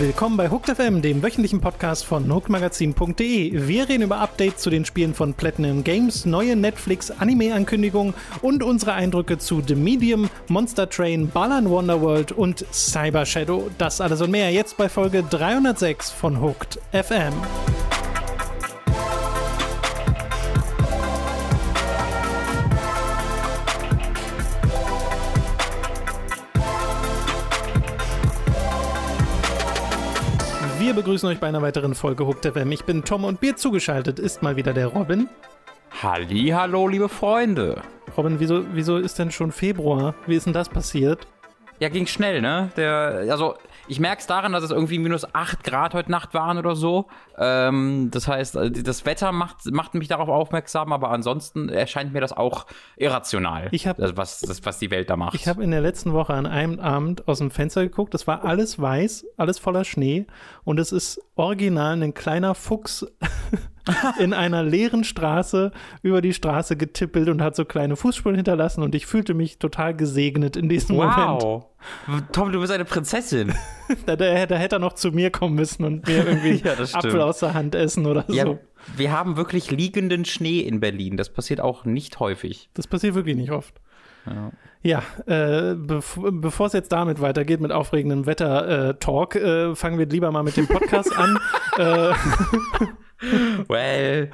Willkommen bei Hooked FM, dem wöchentlichen Podcast von hookedmagazin.de. Wir reden über Updates zu den Spielen von Platinum Games, neue Netflix-Anime-Ankündigungen und unsere Eindrücke zu The Medium, Monster Train, Balan Wonderworld und Cyber Shadow. Das alles und mehr jetzt bei Folge 306 von Hooked FM. Begrüßen euch bei einer weiteren Folge Hooked FM. Ich bin Tom und mir zugeschaltet ist mal wieder der Robin. Halli, hallo, liebe Freunde. Robin, wieso, wieso ist denn schon Februar? Wie ist denn das passiert? Ja, ging schnell, ne? Der, also ich merke es daran, dass es irgendwie minus 8 Grad heute Nacht waren oder so. Ähm, das heißt, äh, das Wetter macht, macht mich darauf aufmerksam, aber ansonsten erscheint mir das auch irrational, ich hab, das, was, das, was die Welt da macht. Ich habe in der letzten Woche an einem Abend aus dem Fenster geguckt. Das war alles weiß, alles voller Schnee. Und es ist original ein kleiner Fuchs in einer leeren Straße über die Straße getippelt und hat so kleine Fußspuren hinterlassen. Und ich fühlte mich total gesegnet in diesem wow. Moment. Wow. Tom, du bist eine Prinzessin. da, da, da, hätte er noch zu mir kommen müssen und mir irgendwie ja, Apfel aus der Hand essen oder ja, so. Wir haben wirklich liegenden Schnee in Berlin. Das passiert auch nicht häufig. Das passiert wirklich nicht oft. Ja. Ja, äh, bev bevor es jetzt damit weitergeht mit aufregendem Wetter-Talk, äh, äh, fangen wir lieber mal mit dem Podcast an. well,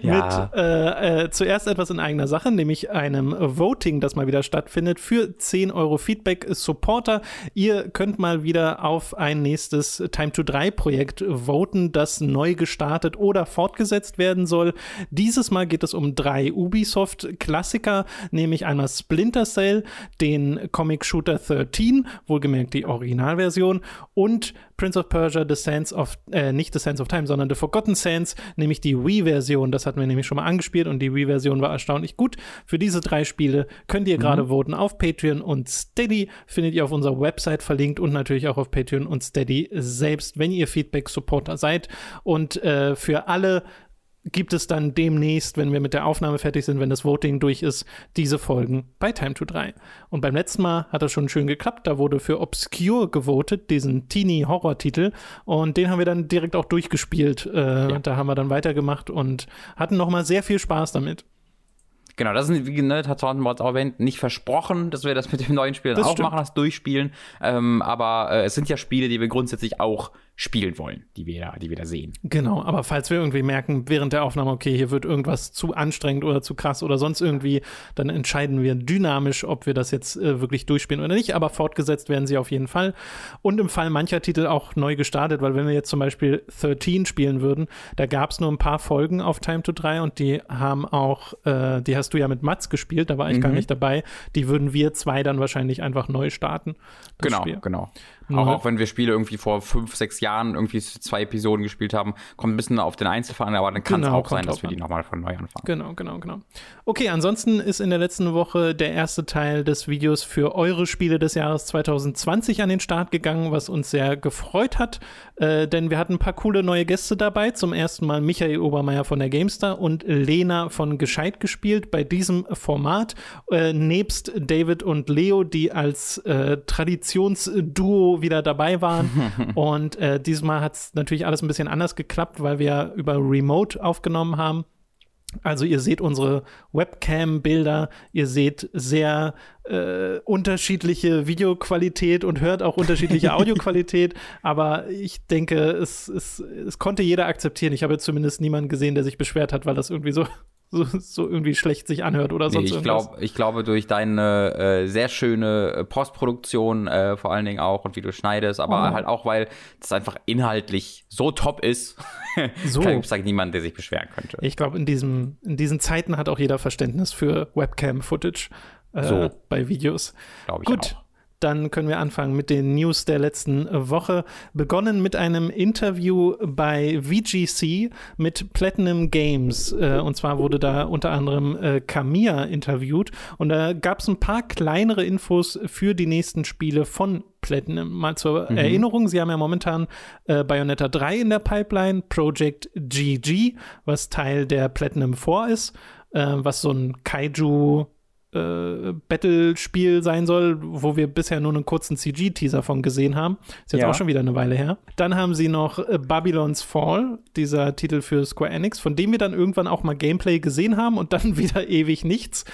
ja. Mit äh, äh, zuerst etwas in eigener Sache, nämlich einem Voting, das mal wieder stattfindet für 10 Euro Feedback Supporter. Ihr könnt mal wieder auf ein nächstes Time to 3 Projekt voten, das neu gestartet oder fortgesetzt werden soll. Dieses Mal geht es um drei Ubisoft-Klassiker, nämlich einmal Splinter Cell, den Comic Shooter 13, wohlgemerkt die Originalversion, und Prince of Persia, The Sands of, äh, nicht The Sands of Time, sondern The Forgotten Sands, nämlich die Wii-Version. Das hatten wir nämlich schon mal angespielt und die Wii-Version war erstaunlich gut. Für diese drei Spiele könnt ihr mhm. gerade voten auf Patreon und Steady. Findet ihr auf unserer Website verlinkt und natürlich auch auf Patreon und Steady selbst, wenn ihr Feedback-Supporter seid. Und äh, für alle gibt es dann demnächst, wenn wir mit der Aufnahme fertig sind, wenn das Voting durch ist, diese Folgen bei Time to 3. Und beim letzten Mal hat das schon schön geklappt. Da wurde für Obscure gewotet, diesen Teenie-Horror-Titel. Und den haben wir dann direkt auch durchgespielt. Äh, ja. Da haben wir dann weitergemacht und hatten nochmal sehr viel Spaß damit. Genau, das ist, wie ne, hat Soundboards auch erwähnt, nicht versprochen, dass wir das mit dem neuen Spiel auch stimmt. machen, das durchspielen. Ähm, aber äh, es sind ja Spiele, die wir grundsätzlich auch spielen wollen, die wir, da, die wir da sehen. Genau, aber falls wir irgendwie merken, während der Aufnahme, okay, hier wird irgendwas zu anstrengend oder zu krass oder sonst irgendwie, dann entscheiden wir dynamisch, ob wir das jetzt äh, wirklich durchspielen oder nicht, aber fortgesetzt werden sie auf jeden Fall. Und im Fall mancher Titel auch neu gestartet, weil wenn wir jetzt zum Beispiel 13 spielen würden, da gab es nur ein paar Folgen auf Time to 3 und die haben auch, äh, die hast du ja mit Mats gespielt, da war ich mhm. gar nicht dabei, die würden wir zwei dann wahrscheinlich einfach neu starten. Genau, Spiel. genau. Auch, auch wenn wir Spiele irgendwie vor fünf, sechs Jahren irgendwie zwei Episoden gespielt haben, kommt ein bisschen auf den Einzelfall an, aber dann kann es genau, auch sein, dass wir die nochmal von neu anfangen. Genau, genau, genau. Okay, ansonsten ist in der letzten Woche der erste Teil des Videos für eure Spiele des Jahres 2020 an den Start gegangen, was uns sehr gefreut hat, äh, denn wir hatten ein paar coole neue Gäste dabei. Zum ersten Mal Michael Obermeier von der GameStar und Lena von Gescheit gespielt bei diesem Format, äh, nebst David und Leo, die als äh, Traditionsduo wieder dabei waren. und äh, diesmal hat es natürlich alles ein bisschen anders geklappt, weil wir über Remote aufgenommen haben. Also ihr seht unsere Webcam-Bilder, ihr seht sehr äh, unterschiedliche Videoqualität und hört auch unterschiedliche Audioqualität, aber ich denke, es, es, es konnte jeder akzeptieren. Ich habe zumindest niemanden gesehen, der sich beschwert hat, weil das irgendwie so so, so irgendwie schlecht sich anhört oder sonst nee, ich irgendwas. Glaub, ich glaube, durch deine äh, sehr schöne äh, Postproduktion äh, vor allen Dingen auch und wie du schneidest, aber oh. halt auch, weil das einfach inhaltlich so top ist, so. gibt es halt niemanden, der sich beschweren könnte. Ich glaube, in, in diesen Zeiten hat auch jeder Verständnis für Webcam-Footage äh, so. bei Videos. Glaube ich Gut. auch. Dann können wir anfangen mit den News der letzten Woche. Begonnen mit einem Interview bei VGC mit Platinum Games. Äh, und zwar wurde da unter anderem äh, Kamiya interviewt. Und da gab es ein paar kleinere Infos für die nächsten Spiele von Platinum. Mal zur mhm. Erinnerung, sie haben ja momentan äh, Bayonetta 3 in der Pipeline, Project GG, was Teil der Platinum 4 ist, äh, was so ein Kaiju äh, Battle-Spiel sein soll, wo wir bisher nur einen kurzen CG-Teaser von gesehen haben. Ist jetzt Ja. auch schon wieder eine Weile her. Dann haben sie noch äh, Babylon's Fall, dieser Titel für Square Enix, von dem wir dann irgendwann auch mal Gameplay gesehen haben und dann wieder ewig nichts.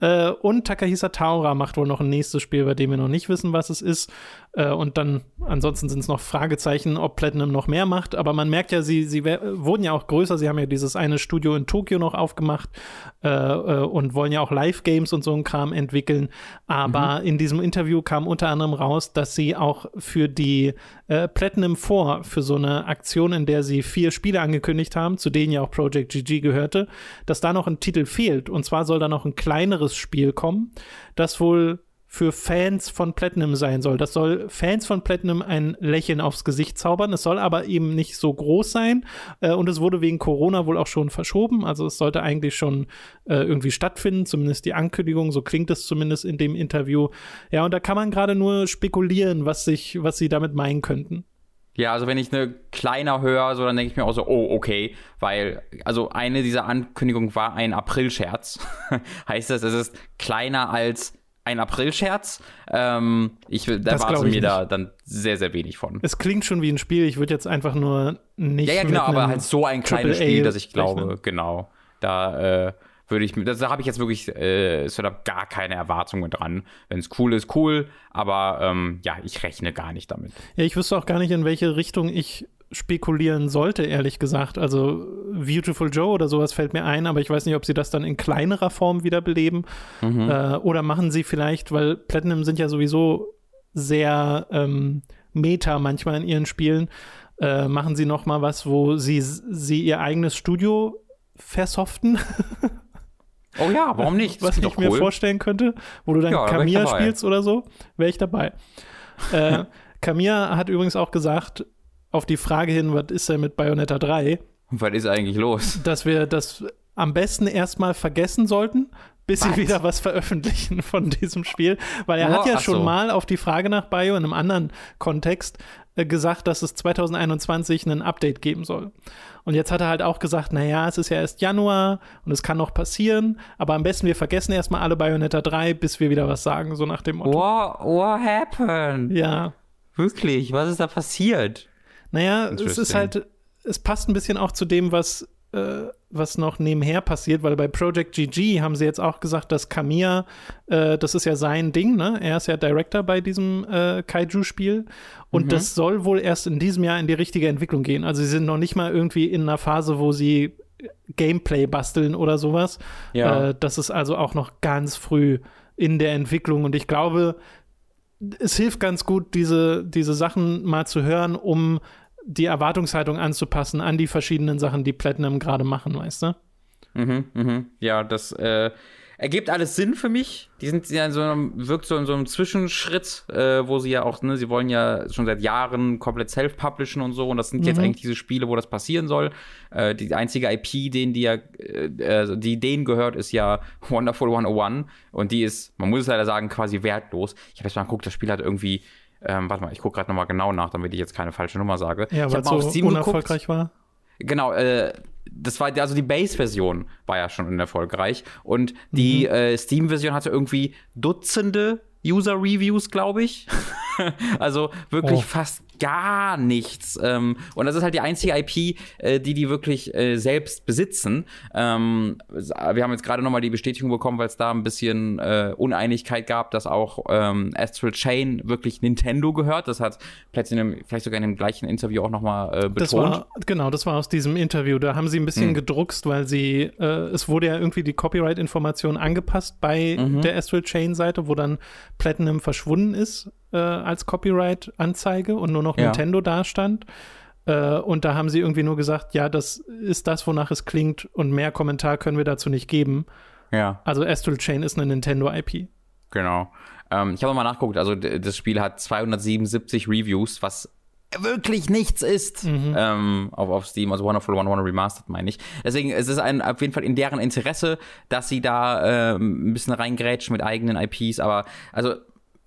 Äh, und Takahisa Taura macht wohl noch ein nächstes Spiel, bei dem wir noch nicht wissen, was es ist. Äh, und dann, ansonsten sind es noch Fragezeichen, ob Platinum noch mehr macht. Aber man merkt ja, sie, sie wurden ja auch größer. Sie haben ja dieses eine Studio in Tokio noch aufgemacht äh, äh, und wollen ja auch Live-Games und so ein Kram entwickeln. Aber in diesem Interview kam unter anderem raus, dass sie auch für die äh, Platinum 4, für so eine Aktion, in der sie vier Spiele angekündigt haben, zu denen ja auch Project GG gehörte, dass da noch ein Titel fehlt. Und zwar soll da noch ein kleineres Spiel kommen, das wohl für Fans von Platinum sein soll. Das soll Fans von Platinum ein Lächeln aufs Gesicht zaubern. Es soll aber eben nicht so groß sein. Äh, und es wurde wegen Corona wohl auch schon verschoben. Also es sollte eigentlich schon äh, irgendwie stattfinden, zumindest die Ankündigung. So klingt es zumindest in dem Interview. Ja, und da kann man gerade nur spekulieren, was sich, was sie damit meinen könnten. Ja, also wenn ich eine kleiner höre, so dann denke ich mir auch so, oh, okay, weil, also eine dieser Ankündigungen war ein April-Scherz. heißt das, es ist kleiner als ein April-Scherz? Ähm, ich da erwarte mir da nicht. dann sehr, sehr wenig von. Es klingt schon wie ein Spiel. Ich würde jetzt einfach nur nicht. Ja, ja, genau, aber halt so ein kleines Spiel, dass ich glaube, rechnen. genau, da äh, würde ich, das- da habe ich jetzt wirklich, äh, es wird gar keine Erwartungen dran. Wenn es cool ist, cool, aber ähm, ja, ich rechne gar nicht damit. Ja, ich wüsste auch gar nicht, in welche Richtung ich spekulieren sollte, ehrlich gesagt. Also Beautiful Joe oder sowas fällt mir ein, aber ich weiß nicht, ob sie das dann in kleinerer Form wiederbeleben. Äh, oder machen sie vielleicht, weil Platinum sind ja sowieso sehr ähm, meta manchmal in ihren Spielen, äh, machen sie noch mal was, wo sie, sie ihr eigenes Studio versoften, Oh ja, warum nicht? Das was ich mir cool. vorstellen könnte, wo du dann Ja, dabei. spielst oder so, wäre ich dabei. äh, Camilla hat übrigens auch gesagt, auf die Frage hin, was ist denn mit Bayonetta 3, Was ist eigentlich los? dass wir das am besten erstmal vergessen sollten, bis sie Was? wieder was veröffentlichen von diesem Spiel. Weil er Oh, hat ja schon so. mal auf die Frage nach Bio in einem anderen Kontext äh, gesagt, dass es 2021 ein Update geben soll. Und jetzt hat er halt auch gesagt, naja, es ist ja erst Januar und es kann noch passieren, aber am besten wir vergessen erstmal alle Bayonetta 3, bis wir wieder was sagen, so nach dem Motto. What, what happened? Ja, Wirklich, was ist da passiert? Naja, es ist halt, es passt ein bisschen auch zu dem, was, äh, was noch nebenher passiert, weil bei Project GG haben sie jetzt auch gesagt, dass Kamiya, äh, das ist ja sein Ding, ne? Er ist ja Director bei diesem äh, Kaiju-Spiel. Und das soll wohl erst in diesem Jahr in die richtige Entwicklung gehen. Also sie sind noch nicht mal irgendwie in einer Phase, wo sie Gameplay basteln oder sowas. Ja. Äh, das ist also auch noch ganz früh in der Entwicklung. Und ich glaube, es hilft ganz gut, diese, diese Sachen mal zu hören, um die Erwartungshaltung anzupassen an die verschiedenen Sachen, die Platinum gerade machen, weißt du? Mhm, mhm. Ja, das äh, ergibt alles Sinn für mich. Die sind ja in so einem, wirkt so in so einem Zwischenschritt, äh, wo sie ja auch, ne, sie wollen ja schon seit Jahren komplett self-publishen und so. Und das sind jetzt eigentlich diese Spiele, wo das passieren soll. Äh, die einzige IP, denen die ja, äh, also die denen gehört, ist ja Wonderful 101. Und die ist, man muss es leider sagen, quasi wertlos. Ich habe jetzt mal geguckt, das Spiel hat irgendwie. Ähm, warte mal, ich gucke gerade nochmal genau nach, damit ich jetzt keine falsche Nummer sage. Ja, weil es so Steam geguckt. unerfolgreich war. Genau, äh, das war also die Base-Version war ja schon unerfolgreich und die äh, Steam-Version hatte irgendwie Dutzende User-Reviews, glaube ich. also wirklich Oh. fast gar nichts. Ähm, und das ist halt die einzige IP, äh, die die wirklich äh, selbst besitzen. Ähm, wir haben jetzt gerade noch mal die Bestätigung bekommen, weil es da ein bisschen äh, Uneinigkeit gab, dass auch ähm, Astral Chain wirklich Nintendo gehört. Das hat Platinum vielleicht sogar in dem gleichen Interview auch noch mal äh, betont. Das war, genau, das war aus diesem Interview. Da haben sie ein bisschen gedruckst, weil sie, äh, es wurde ja irgendwie die Copyright-Information angepasst bei der Astral Chain-Seite, wo dann Platinum verschwunden ist äh, als Copyright-Anzeige und nur noch Ja. Nintendo da stand. Äh, und da haben sie irgendwie nur gesagt, ja, das ist das, wonach es klingt und mehr Kommentar können wir dazu nicht geben. ja. Also Astral Chain ist eine Nintendo-IP. Genau. Ähm, ich habe mal nachgeguckt, also das Spiel hat 277 Reviews, was wirklich nichts ist ähm, auf, auf Steam, also Wonderful 101 Remastered meine ich. Deswegen es ist ein, auf jeden Fall in deren Interesse, dass sie da ähm, ein bisschen reingrätschen mit eigenen IPs, aber also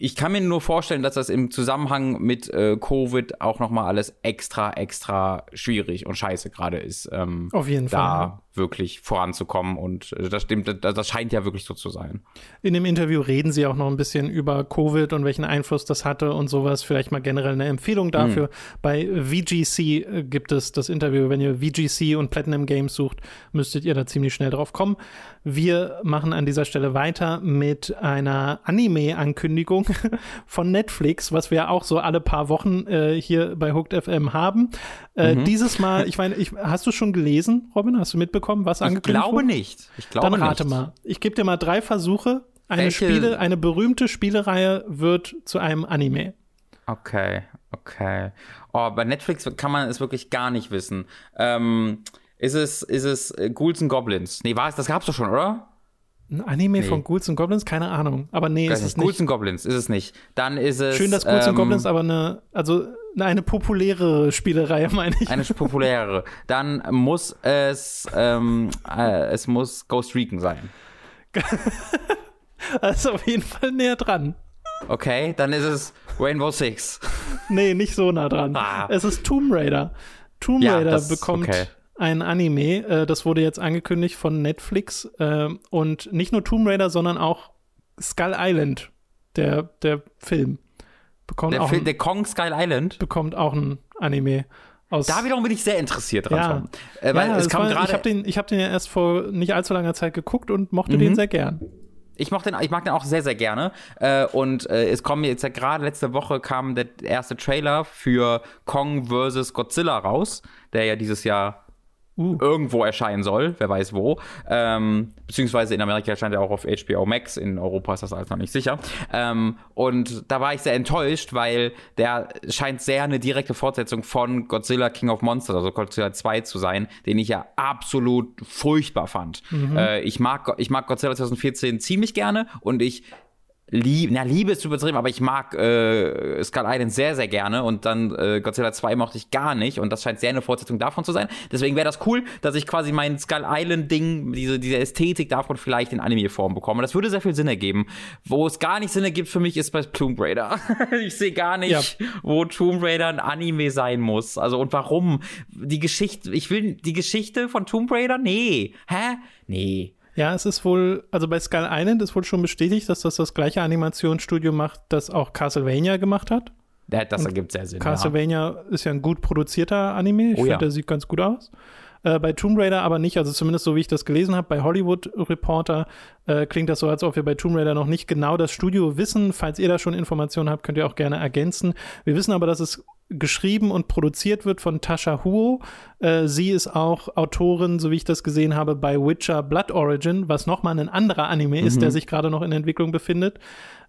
ich kann mir nur vorstellen, dass das im Zusammenhang mit äh, Covid auch noch mal alles extra, extra schwierig und scheiße gerade ist. Ähm, Auf jeden da Fall. Wirklich voranzukommen und äh, das stimmt, das, scheint ja wirklich so zu sein. In dem Interview reden sie auch noch ein bisschen über Covid und welchen Einfluss das hatte und sowas. Vielleicht mal generell eine Empfehlung dafür. Mhm. Bei VGC äh, gibt es das Interview. Wenn ihr VGC und Platinum Games sucht, müsstet ihr da ziemlich schnell drauf kommen. Wir machen an dieser Stelle weiter mit einer Anime-Ankündigung von Netflix, was wir auch so alle paar Wochen äh, hier bei Hooked FM haben. Äh, Mhm. Dieses Mal, ich meine, ich, hast du schon gelesen, Robin? Hast du mitbekommen, was Ich angekündigt glaube wurde? nicht. Ich glaube Dann rate nicht. mal. Ich gebe dir mal drei Versuche. Eine Welche- Spiele, eine berühmte Spielereihe wird zu einem Anime. Okay, okay. Oh, bei Netflix kann man es wirklich gar nicht wissen. Ähm, ist es, ist es äh, Ghouls and Goblins? Nee, war es, das gab's doch schon, oder? Ein Anime Nee. von Ghouls and Goblins? Keine Ahnung. Aber nee, ist es nicht. Ghouls and Goblins ist es nicht. Dann ist es. Schön, dass Ghouls ähm, and Goblins aber eine, also eine populärere Spielereihe, meine ich. Eine populärere. Dann muss es, ähm, äh, es muss Ghost Recon sein. Also auf jeden Fall näher dran. Okay, dann ist es Rainbow Six. Nee, nicht so nah dran. Ah. Es ist Tomb Raider. Tomb Ja, Raider das- bekommt okay. Ein Anime. Äh, das wurde jetzt angekündigt von Netflix. Äh, und nicht nur Tomb Raider, sondern auch Skull Island, der, der Film. Bekommt Der, auch, Film, ein, der Kong Skull Island. bekommt auch ein Anime. Aus, Da wiederum bin ich sehr interessiert dran. Ja. Äh, weil ja, es kam war, ich habe den, ich hab den ja erst vor nicht allzu langer Zeit geguckt und mochte Mhm. den sehr gern. Ich, mochte den, ich mag den auch sehr, sehr gerne. Äh, und äh, es kommen jetzt ja gerade letzte Woche kam der erste Trailer für Kong vs. Godzilla raus, der ja dieses Jahr Uh. irgendwo erscheinen soll, wer weiß wo. Ähm, beziehungsweise in Amerika erscheint er auch auf HBO Max, in Europa ist das alles noch nicht sicher. Ähm, und da war ich sehr enttäuscht, weil der scheint sehr eine direkte Fortsetzung von Godzilla King of Monsters, also Godzilla 2 zu sein, den ich ja absolut furchtbar fand. Äh, ich, mag, ich mag Godzilla 2014 ziemlich gerne und ich Lieb, na, Liebe ist übertrieben, aber ich mag äh, Skull Island sehr, sehr gerne und dann äh, Godzilla 2 mochte ich gar nicht und das scheint sehr eine Fortsetzung davon zu sein. Deswegen wäre das cool, dass ich quasi mein Skull Island-Ding, diese, diese Ästhetik davon vielleicht in Anime-Form bekomme. Das würde sehr viel Sinn ergeben. Wo es gar nicht Sinn ergibt für mich, ist bei Tomb Raider. ich sehe gar nicht, Ja. wo Tomb Raider ein Anime sein muss. Also und warum? Die Geschichte, ich will die Geschichte von Tomb Raider? Nee. Hä? Nee. Ja, es ist wohl, also bei Skull Island ist wohl schon bestätigt, dass das das gleiche Animationsstudio macht, das auch Castlevania gemacht hat. Ja, Das ergibt sehr Sinn. ja. Castlevania ist ja ein gut produzierter Anime. Ich Oh finde, ja. der sieht ganz gut aus. Äh, bei Tomb Raider aber nicht, also zumindest so wie ich das gelesen habe, bei Hollywood Reporter äh, klingt das so, als ob wir bei Tomb Raider noch nicht genau das Studio wissen. Falls ihr da schon Informationen habt, könnt ihr auch gerne ergänzen. Wir wissen aber, dass es geschrieben und produziert wird von Tasha Huo. Äh, sie ist auch Autorin, so wie ich das gesehen habe, bei Witcher Blood Origin, was nochmal ein anderer Anime ist, der sich gerade noch in Entwicklung befindet.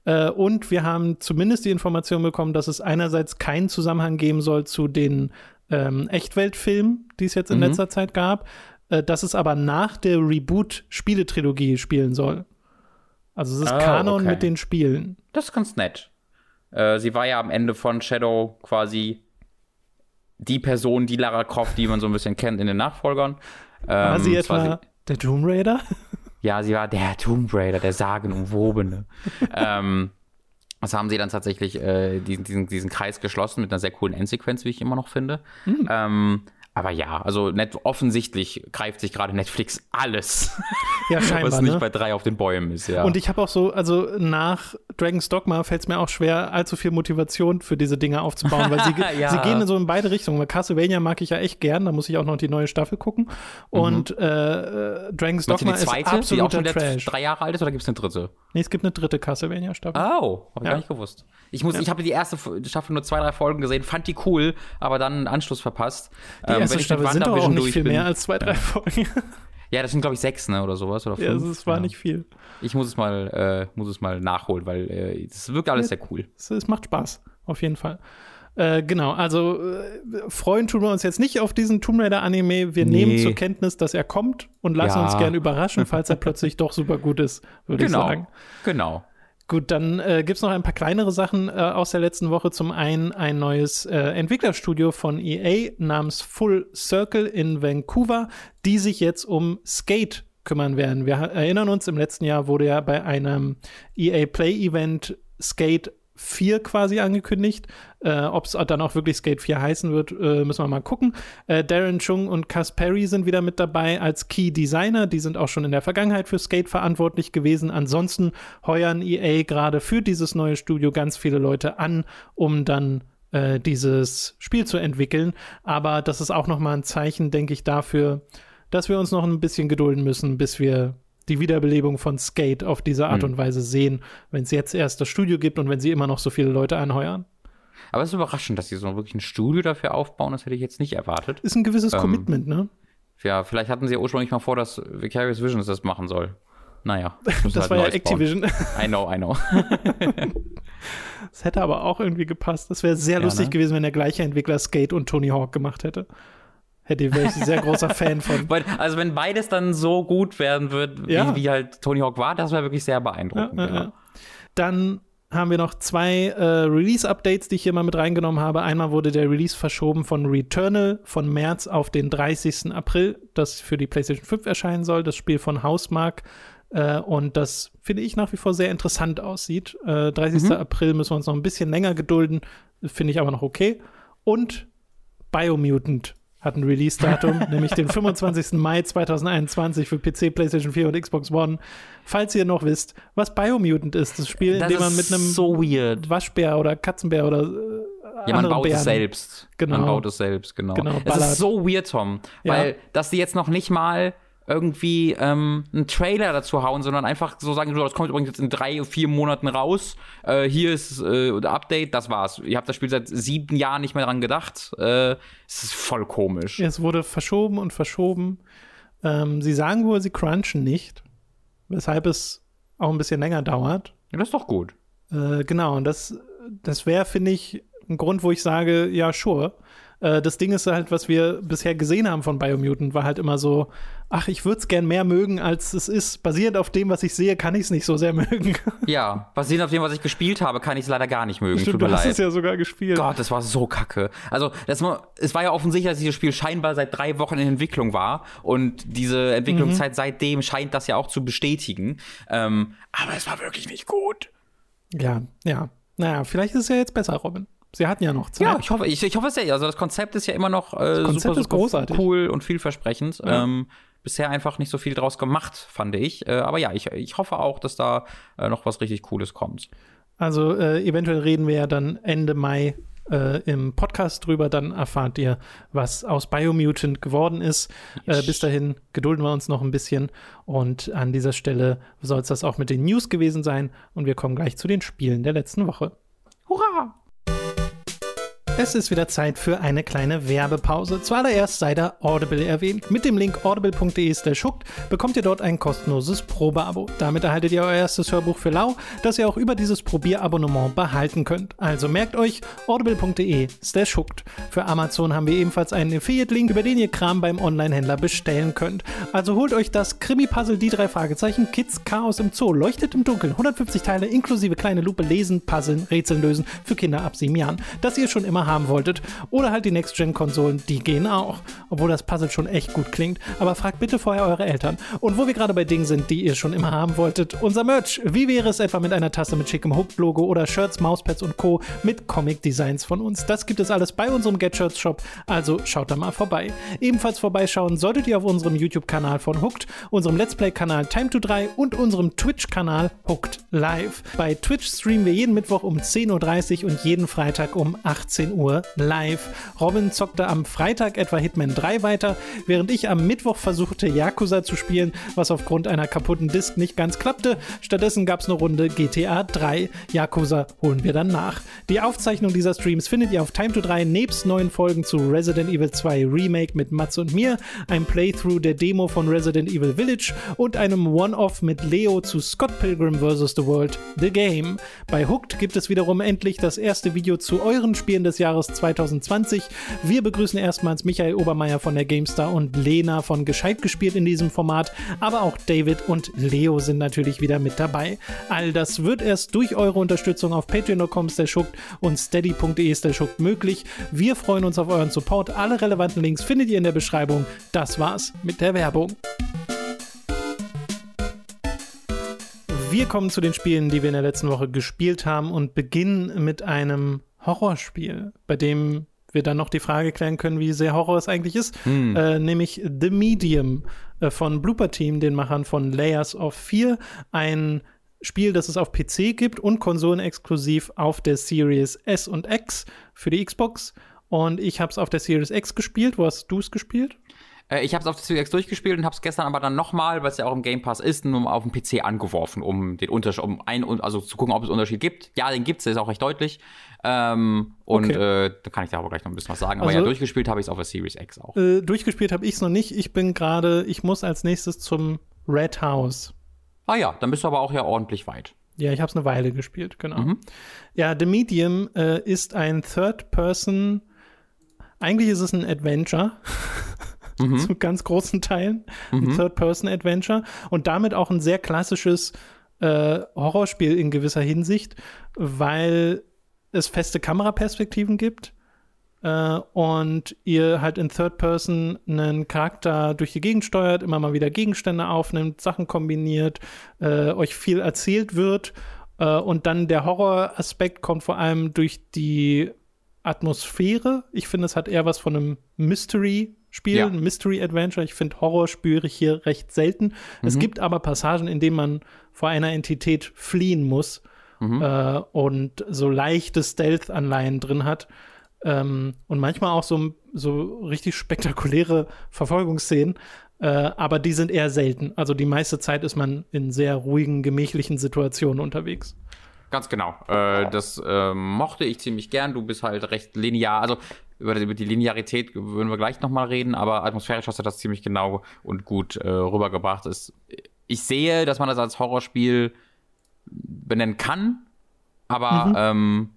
Äh, und wir haben zumindest die Information bekommen, dass es einerseits keinen Zusammenhang geben soll zu den ähm, Echtweltfilmen, die es jetzt in Mhm. letzter Zeit gab, äh, dass es aber nach der Reboot-Spieletrilogie spielen soll. Also es ist Ah, Kanon okay. mit den Spielen. Das ist ganz nett. Äh, sie war ja am Ende von Shadow quasi die Person, die Lara Croft, die man so ein bisschen kennt in den Nachfolgern. War Ähm, sie das war etwa der Tomb Raider? ja, sie war der Tomb Raider, der sagenumwobene. ähm, das haben sie dann tatsächlich äh, diesen, diesen, diesen Kreis geschlossen mit einer sehr coolen Endsequenz, wie ich immer noch finde. Hm. Ähm, aber ja, also net, offensichtlich greift sich gerade Netflix alles, Ja, scheinbar. was nicht ne? bei drei auf den Bäumen ist. Ja. Und ich habe auch so, also nach Dragon's Dogma fällt es mir auch schwer, allzu viel Motivation für diese Dinge aufzubauen, weil sie, Ja. sie gehen so in beide Richtungen. Weil Castlevania mag ich ja echt gern, da muss ich auch noch die neue Staffel gucken. Und äh, äh, Dragon's Dogma die zweite, ist die auch absoluter schon Trash. drei Jahre alt ist, oder gibt es eine dritte? Nee, es gibt eine dritte Castlevania-Staffel. Oh, habe ich Ja. gar nicht gewusst. Ich, muss, ich habe die erste Staffel nur zwei, drei Folgen gesehen, fand die cool, aber dann einen Anschluss verpasst. Die Ähm, erste wenn ich Staffel mit sind doch auch nicht viel bin- mehr als zwei, drei Folgen. Ja, das sind, glaube ich, sechs, ne, oder sowas, oder ja, fünf. es war Ja. nicht viel. Ich muss es mal, äh, muss es mal nachholen, weil äh, das wirkt alles sehr cool. Es, es macht Spaß, auf jeden Fall. Äh, genau, also äh, freuen tun wir uns jetzt nicht auf diesen Tomb Raider Anime. Wir Nee. nehmen zur Kenntnis, dass er kommt und lassen Ja. uns gern überraschen, falls er plötzlich doch super gut ist, würde Genau, ich sagen. genau. Gut, dann äh, gibt es noch ein paar kleinere Sachen äh, aus der letzten Woche. Zum einen ein neues äh, Entwicklerstudio von EA namens Full Circle in Vancouver, die sich jetzt um Skate kümmern werden. Wir erinnern uns, im letzten Jahr wurde ja bei einem EA Play Event Skate 4 quasi angekündigt. Äh, Ob es dann auch wirklich Skate 4 heißen wird, äh, müssen wir mal gucken. Äh, Darren Chung und Cass Perry sind wieder mit dabei als Key Designer. Die sind auch schon in der Vergangenheit für Skate verantwortlich gewesen. Ansonsten heuern EA gerade für dieses neue Studio ganz viele Leute an, um dann äh, dieses Spiel zu entwickeln. Aber das ist auch nochmal ein Zeichen, denke ich, dafür, dass wir uns noch ein bisschen gedulden müssen, bis wir die Wiederbelebung von Skate auf diese Art Mhm. und Weise sehen, wenn es jetzt erst das Studio gibt und wenn sie immer noch so viele Leute anheuern. Aber es ist überraschend, dass sie so wirklich ein Studio dafür aufbauen. Das hätte ich jetzt nicht erwartet. Ist ein gewisses Ähm, Commitment, ne? Ja, vielleicht hatten sie ja ursprünglich mal vor, dass Vicarious Visions das machen soll. Naja. Das halt war ja Neues bauen. Activision. I know, I know. Das hätte aber auch irgendwie gepasst. Das wäre sehr Ja, lustig ne? gewesen, wenn der gleiche Entwickler Skate und Tony Hawk gemacht hätte. Hätte wäre ich ein sehr großer Fan von. Also wenn beides dann so gut werden wird, wie, Ja. wie halt Tony Hawk war, das wäre wirklich sehr beeindruckend. ja, Ja. Dann haben wir noch zwei äh, Release-Updates, die ich hier mal mit reingenommen habe. Einmal wurde der Release verschoben von Returnal von März auf den 30. April, das für die PlayStation 5 erscheinen soll, das Spiel von Housemark. Äh, und das finde ich nach wie vor sehr interessant aussieht. Äh, 30. April müssen wir uns noch ein bisschen länger gedulden, finde ich aber noch okay. Und Biomutant hat ein Release-Datum, nämlich den 25. Mai 2021 für PC, PlayStation 4 und Xbox One. Falls ihr noch wisst, was Biomutant ist, das Spiel, in Das dem man mit einem so weird. Waschbär oder Katzenbär oder äh, Ja, man baut Bären. es selbst. Genau. Man baut es selbst, genau. Genau, es ist so weird, Tom. Ja. Weil, dass die jetzt noch nicht mal irgendwie ähm, einen Trailer dazu hauen, sondern einfach so sagen, so, das kommt übrigens jetzt in drei, vier Monaten raus. Äh, hier ist äh, Update, das war's. Ihr habt das Spiel seit sieben Jahren nicht mehr dran gedacht. Äh, es ist voll komisch. Es wurde verschoben und verschoben. Ähm, sie sagen wohl, sie crunchen nicht, weshalb es auch ein bisschen länger dauert. Ja, das ist doch gut. Äh, genau, und das, das wäre, finde ich, ein Grund, wo ich sage, ja, sure. Äh, das Ding ist halt, was wir bisher gesehen haben von Biomutant, war halt immer so, ach, ich würde es gern mehr mögen, als es ist. Basierend auf dem, was ich sehe, kann ich es nicht so sehr mögen. Ja, basierend auf dem, was ich gespielt habe, kann ich es leider gar nicht mögen. Stimmt, Tut du hast leid. es ja sogar gespielt. Gott, das war so kacke. Also, das, es war ja offensichtlich, dass dieses Spiel scheinbar seit drei Wochen in Entwicklung war. Und diese Entwicklungszeit seitdem scheint das ja auch zu bestätigen. Ähm, aber es war wirklich nicht gut. Ja, ja. Naja, vielleicht ist es ja jetzt besser, Robin. Sie hatten ja noch Zeit. Ja, ich hoffe, ich, ich hoffe es ja. Also, das Konzept ist ja immer noch äh, super, super großartig. cool und vielversprechend. Ja. Ähm, bisher einfach nicht so viel draus gemacht, fand ich. Äh, aber ja, ich, ich hoffe auch, dass da äh, noch was richtig Cooles kommt. Also äh, eventuell reden wir ja dann Ende Mai äh, im Podcast drüber. Dann erfahrt ihr, was aus Biomutant geworden ist. Äh, bis dahin gedulden wir uns noch ein bisschen. Und an dieser Stelle soll es das auch mit den News gewesen sein. Und wir kommen gleich zu den Spielen der letzten Woche. Hurra! Es ist wieder Zeit für eine kleine Werbepause. Zuallererst sei da Audible erwähnt. Mit dem Link audible.de hooked bekommt ihr dort ein kostenloses Probeabo. Damit erhaltet ihr euer erstes Hörbuch für lau, das ihr auch über dieses Probierabonnement behalten könnt. Also merkt euch audible.de hooked. Für Amazon haben wir ebenfalls einen Affiliate-Link, über den ihr Kram beim Online-Händler bestellen könnt. Also holt euch das Krimi-Puzzle Die drei Fragezeichen Kids Chaos im Zoo leuchtet im Dunkeln. 150 Teile inklusive kleine Lupe lesen, puzzeln, Rätseln lösen für Kinder ab sieben Jahren. Das ihr schon immer haben wolltet. Oder halt die Next-Gen-Konsolen, die gehen auch. Obwohl das Puzzle schon echt gut klingt. Aber fragt bitte vorher eure Eltern. Und wo wir gerade bei Dingen sind, die ihr schon immer haben wolltet, unser Merch. Wie wäre es etwa mit einer Tasse mit schickem Hooked-Logo oder Shirts, Mauspads und Co. mit Comic-Designs von uns? Das gibt es alles bei unserem Get-Shirts-Shop. Also schaut da mal vorbei. Ebenfalls vorbeischauen solltet ihr auf unserem YouTube-Kanal von Hooked, unserem Let's Play-Kanal Time to 3 und unserem Twitch-Kanal Hooked Live. Bei Twitch streamen wir jeden Mittwoch um 10.30 Uhr und jeden Freitag um 18 Uhr live. Robin zockte am Freitag etwa Hitman 3 weiter, während ich am Mittwoch versuchte, Yakuza zu spielen, was aufgrund einer kaputten Disk nicht ganz klappte. Stattdessen gab es eine Runde GTA 3. Yakuza holen wir dann nach. Die Aufzeichnung dieser Streams findet ihr auf Time to 3 nebst neuen Folgen zu Resident Evil 2 Remake mit Mats und mir, einem Playthrough der Demo von Resident Evil Village und einem One-Off mit Leo zu Scott Pilgrim vs. The World, The Game. Bei Hooked gibt es wiederum endlich das erste Video zu euren Spielen des Jahres 2020. Wir begrüßen erstmals Michael Obermeier von der GameStar und Lena von Gescheit gespielt in diesem Format, aber auch David und Leo sind natürlich wieder mit dabei. All das wird erst durch eure Unterstützung auf patreon.com und steady.de möglich. Wir freuen uns auf euren Support. Alle relevanten Links findet ihr in der Beschreibung. Das war's mit der Werbung. Wir kommen zu den Spielen, die wir in der letzten Woche gespielt haben und beginnen mit einem Horrorspiel, bei dem wir dann noch die Frage klären können, wie sehr Horror es eigentlich ist, hm. äh, nämlich The Medium äh, von Blooper Team, den Machern von Layers of Fear, ein Spiel, das es auf PC gibt und konsolenexklusiv auf der Series S und X für die Xbox. Und ich habe es auf der Series X gespielt. Wo hast du es gespielt? Äh, ich habe es auf der Series X durchgespielt und habe es gestern aber dann nochmal, weil es ja auch im Game Pass ist, nur auf dem PC angeworfen, um den Unterschied, um ein, also zu gucken, ob es Unterschied gibt. Ja, den gibt es, der ist auch recht deutlich. Ähm, und okay. äh, da kann ich da aber gleich noch ein bisschen was sagen. Aber also, ja, durchgespielt habe ich es auf der Series X auch. Äh, durchgespielt habe ich es noch nicht. Ich bin gerade, ich muss als nächstes zum Red House. Ah ja, dann bist du aber auch ja ordentlich weit. Ja, ich habe es eine Weile gespielt, genau. Mhm. Ja, The Medium äh, ist ein Third-Person. Eigentlich ist es ein Adventure. mhm. zu ganz großen Teilen. Mhm. Ein Third-Person-Adventure. Und damit auch ein sehr klassisches äh, Horrorspiel in gewisser Hinsicht, weil es feste Kameraperspektiven gibt äh, und ihr halt in Third Person einen Charakter durch die Gegend steuert, immer mal wieder Gegenstände aufnimmt, Sachen kombiniert, äh, euch viel erzählt wird äh, und dann der Horroraspekt kommt vor allem durch die Atmosphäre. Ich finde, es hat eher was von einem Mystery Spiel, ja. Mystery Adventure. Ich finde Horror spüre ich hier recht selten. Mhm. Es gibt aber Passagen, in denen man vor einer Entität fliehen muss mhm. äh, und so leichte Stealth-Anleihen drin hat. Ähm, und manchmal auch so, so richtig spektakuläre Verfolgungsszenen. Äh, aber die sind eher selten. Also die meiste Zeit ist man in sehr ruhigen, gemächlichen Situationen unterwegs. Ganz genau. Äh, das äh, mochte ich ziemlich gern. Du bist halt recht linear. Also über, über die Linearität würden wir gleich nochmal reden, aber atmosphärisch hast du das ziemlich genau und gut äh, rübergebracht. Ist, ich sehe, dass man das als Horrorspiel benennen kann, aber mhm. ähm,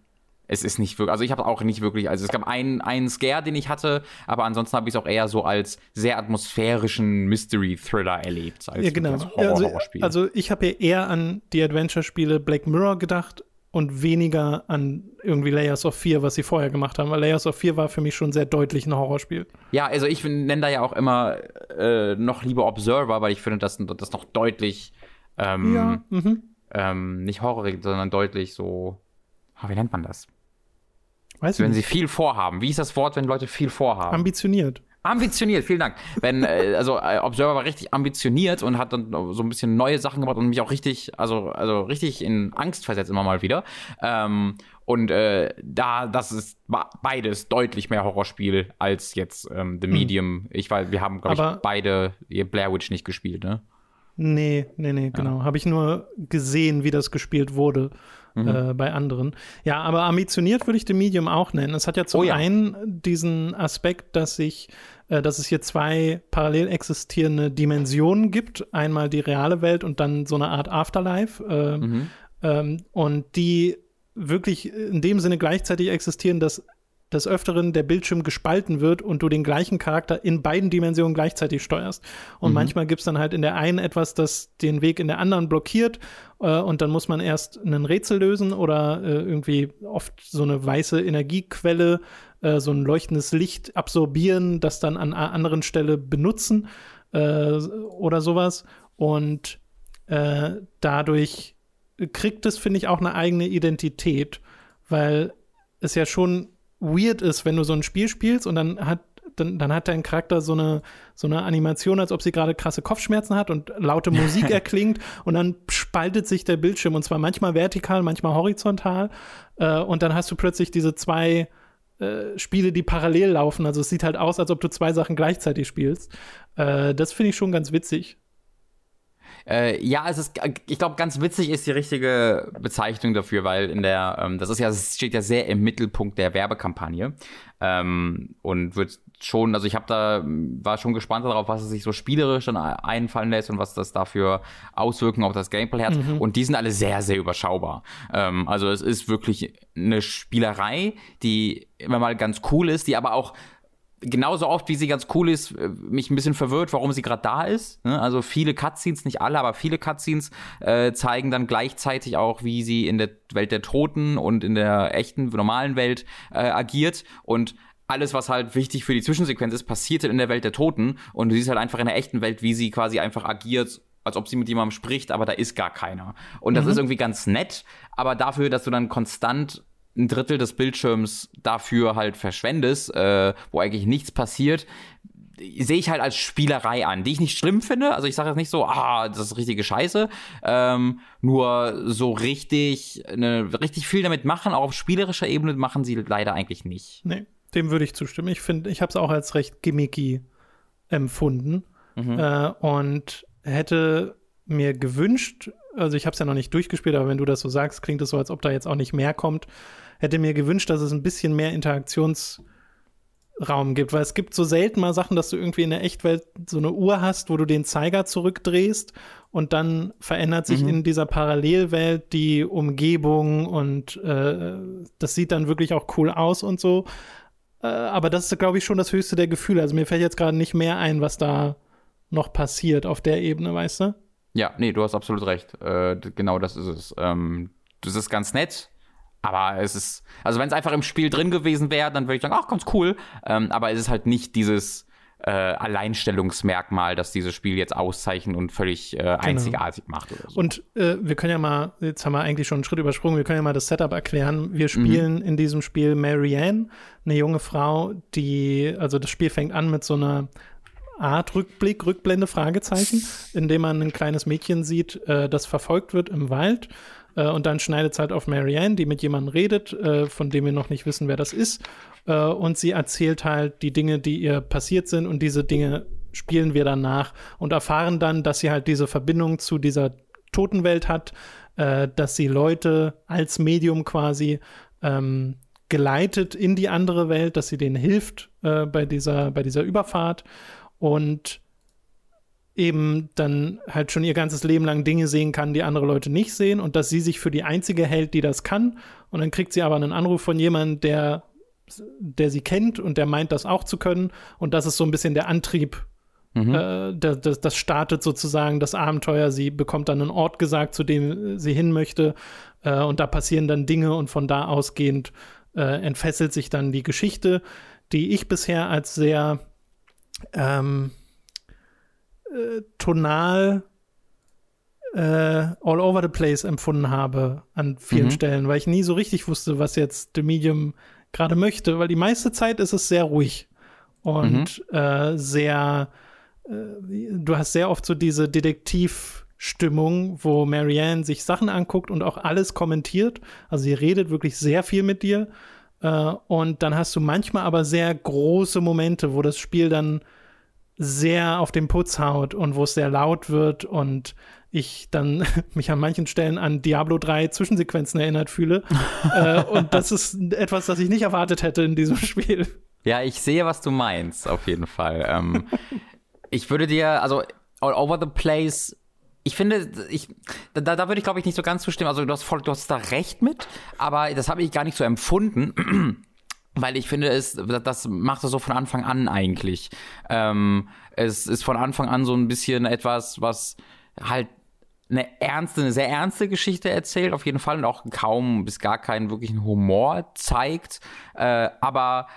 es ist nicht wirklich, also ich habe auch nicht wirklich, also es gab einen, einen Scare, den ich hatte, aber ansonsten habe ich es auch eher so als sehr atmosphärischen Mystery-Thriller erlebt, als ja, genau. als Horror also. Also ich habe ja eher an die Adventure-Spiele Black Mirror gedacht und weniger an irgendwie Layers of Fear, was sie vorher gemacht haben, weil Layers of Fear war für mich schon sehr deutlich ein Horrorspiel. Ja, also ich nenne da ja auch immer äh, noch lieber Observer, weil ich finde, dass das noch deutlich ähm, ja, mhm. ähm, nicht Horror, sondern deutlich so, oh, wie nennt man das? Weiß wenn sie viel vorhaben. Wie ist das Wort, wenn Leute viel vorhaben? Ambitioniert. Ambitioniert, vielen Dank. Wenn, äh, also äh, Observer war richtig ambitioniert und hat dann so ein bisschen neue Sachen gemacht und mich auch richtig, also, also richtig in Angst versetzt immer mal wieder. Ähm, und äh, da, das ist beides deutlich mehr Horrorspiel als jetzt ähm, The hm. Medium. Hm. Ich weiß, wir haben, glaube ich, beide Blair Witch nicht gespielt, ne? Nee, nee, nee, genau. Ja. Habe ich nur gesehen, wie das gespielt wurde mhm. äh, bei anderen. Ja, aber ambitioniert würde ich The Medium auch nennen. Es hat ja zum oh, ja. einen diesen Aspekt, dass ich äh, dass es hier zwei parallel existierende Dimensionen gibt. Einmal die reale Welt und dann so eine Art Afterlife. Äh, mhm. ähm, und die wirklich in dem Sinne gleichzeitig existieren, dass des Öfteren der Bildschirm gespalten wird und du den gleichen Charakter in beiden Dimensionen gleichzeitig steuerst. Und mhm. manchmal gibt es dann halt in der einen etwas, das den Weg in der anderen blockiert äh, und dann muss man erst ein Rätsel lösen oder äh, irgendwie oft so eine weiße Energiequelle, äh, so ein leuchtendes Licht absorbieren, das dann an einer anderen Stelle benutzen äh, oder sowas. Und äh, dadurch kriegt es, finde ich, auch eine eigene Identität, weil es ja schon weird ist, wenn du so ein Spiel spielst und dann hat dann, dann hat dein Charakter so eine, so eine Animation, als ob sie gerade krasse Kopfschmerzen hat und laute Musik erklingt und dann spaltet sich der Bildschirm und zwar manchmal vertikal, manchmal horizontal äh, und dann hast du plötzlich diese zwei äh, Spiele, die parallel laufen. Also es sieht halt aus, als ob du zwei Sachen gleichzeitig spielst. Äh, das finde ich schon ganz witzig. Äh, ja, es ist, ich glaube, ganz witzig ist die richtige Bezeichnung dafür, weil in der, ähm, das ist ja, das steht ja sehr im Mittelpunkt der Werbekampagne ähm, und wird schon, also ich habe da, war schon gespannt darauf, was es sich so spielerisch dann einfallen lässt und was das dafür Auswirkungen auf das Gameplay hat. Mhm. Und die sind alle sehr, sehr überschaubar. Ähm, also es ist wirklich eine Spielerei, die immer mal ganz cool ist, die aber auch genauso oft, wie sie ganz cool ist, äh, mich ein bisschen verwirrt, warum sie gerade da ist. Ne? Also viele Cutscenes, nicht alle, aber viele Cutscenes äh, zeigen dann gleichzeitig auch, wie sie in der Welt der Toten und in der echten, normalen Welt äh, agiert. Und alles, was halt wichtig für die Zwischensequenz ist, passiert in der Welt der Toten. Und du siehst halt einfach in der echten Welt, wie sie quasi einfach agiert als ob sie mit jemandem spricht, aber da ist gar keiner. Und das mhm. ist irgendwie ganz nett, aber dafür, dass du dann konstant ein Drittel des Bildschirms dafür halt verschwendest, äh, wo eigentlich nichts passiert, sehe ich halt als Spielerei an, die ich nicht schlimm finde. Also ich sage jetzt nicht so, ah, das ist richtige Scheiße. Ähm, nur so richtig, ne, richtig viel damit machen, auch auf spielerischer Ebene machen sie leider eigentlich nicht. Nee, dem würde ich zustimmen. Ich finde, ich habe es auch als recht gimmicky empfunden mhm. äh, und hätte mir gewünscht, also ich habe es ja noch nicht durchgespielt, aber wenn du das so sagst, klingt es so, als ob da jetzt auch nicht mehr kommt. Hätte mir gewünscht, dass es ein bisschen mehr Interaktions Raum gibt, weil es gibt so selten mal Sachen, dass du irgendwie in der Echtwelt so eine Uhr hast, wo du den Zeiger zurückdrehst und dann verändert sich mhm. in dieser Parallelwelt die Umgebung und äh, das sieht dann wirklich auch cool aus und so. Äh, aber das ist, glaube ich, schon das höchste der Gefühle. Also mir fällt jetzt gerade nicht mehr ein, was da noch passiert auf der Ebene, weißt du? Ja, nee, du hast absolut recht. Äh, genau das ist es. Ähm, das ist ganz nett, aber es ist, also wenn es einfach im Spiel drin gewesen wäre, dann würde ich sagen, ach, ganz cool. Ähm, aber es ist halt nicht dieses äh, Alleinstellungsmerkmal, das dieses Spiel jetzt auszeichnet und völlig äh, genau. einzigartig macht. Oder so. Und äh, wir können ja mal, jetzt haben wir eigentlich schon einen Schritt übersprungen, wir können ja mal das Setup erklären. Wir spielen mhm. in diesem Spiel Marianne, eine junge Frau, die, also das Spiel fängt an mit so einer Art Rückblick, Rückblende, Fragezeichen, indem man ein kleines Mädchen sieht, äh, das verfolgt wird im Wald äh, und dann schneidet es halt auf Marianne, die mit jemandem redet, äh, von dem wir noch nicht wissen, wer das ist. Äh, und sie erzählt halt die Dinge, die ihr passiert sind. Und diese Dinge spielen wir dann nach und erfahren dann, dass sie halt diese Verbindung zu dieser Totenwelt hat, äh, dass sie Leute als Medium quasi ähm, geleitet in die andere Welt, dass sie denen hilft äh, bei, dieser, bei dieser Überfahrt. Und eben dann halt schon ihr ganzes Leben lang Dinge sehen kann, die andere Leute nicht sehen und dass sie sich für die einzige hält, die das kann. Und dann kriegt sie aber einen Anruf von jemandem, der, der sie kennt und der meint, das auch zu können. Und das ist so ein bisschen der Antrieb. Mhm. Äh, das, das startet sozusagen das Abenteuer. Sie bekommt dann einen Ort gesagt, zu dem sie hin möchte. Äh, und da passieren dann Dinge und von da ausgehend äh, entfesselt sich dann die Geschichte, die ich bisher als sehr ähm, äh, tonal äh, all over the place empfunden habe an vielen mhm. Stellen, weil ich nie so richtig wusste, was jetzt The Medium gerade möchte, weil die meiste Zeit ist es sehr ruhig und mhm. äh, sehr, äh, du hast sehr oft so diese Detektivstimmung, wo Marianne sich Sachen anguckt und auch alles kommentiert. Also sie redet wirklich sehr viel mit dir. Äh, und dann hast du manchmal aber sehr große Momente, wo das Spiel dann sehr auf den Putz haut und wo es sehr laut wird und ich dann mich an manchen Stellen an Diablo 3 Zwischensequenzen erinnert fühle. äh, und das ist etwas, das ich nicht erwartet hätte in diesem Spiel. Ja, ich sehe, was du meinst, auf jeden Fall. Ähm, ich würde dir, also all over the place, ich finde, ich, da, da würde ich glaube ich nicht so ganz zustimmen. Also du hast, voll, du hast da recht mit, aber das habe ich gar nicht so empfunden weil ich finde, es, das macht er so von Anfang an eigentlich. Ähm, es ist von Anfang an so ein bisschen etwas, was halt eine ernste, eine sehr ernste Geschichte erzählt, auf jeden Fall, und auch kaum bis gar keinen wirklichen Humor zeigt. Äh, aber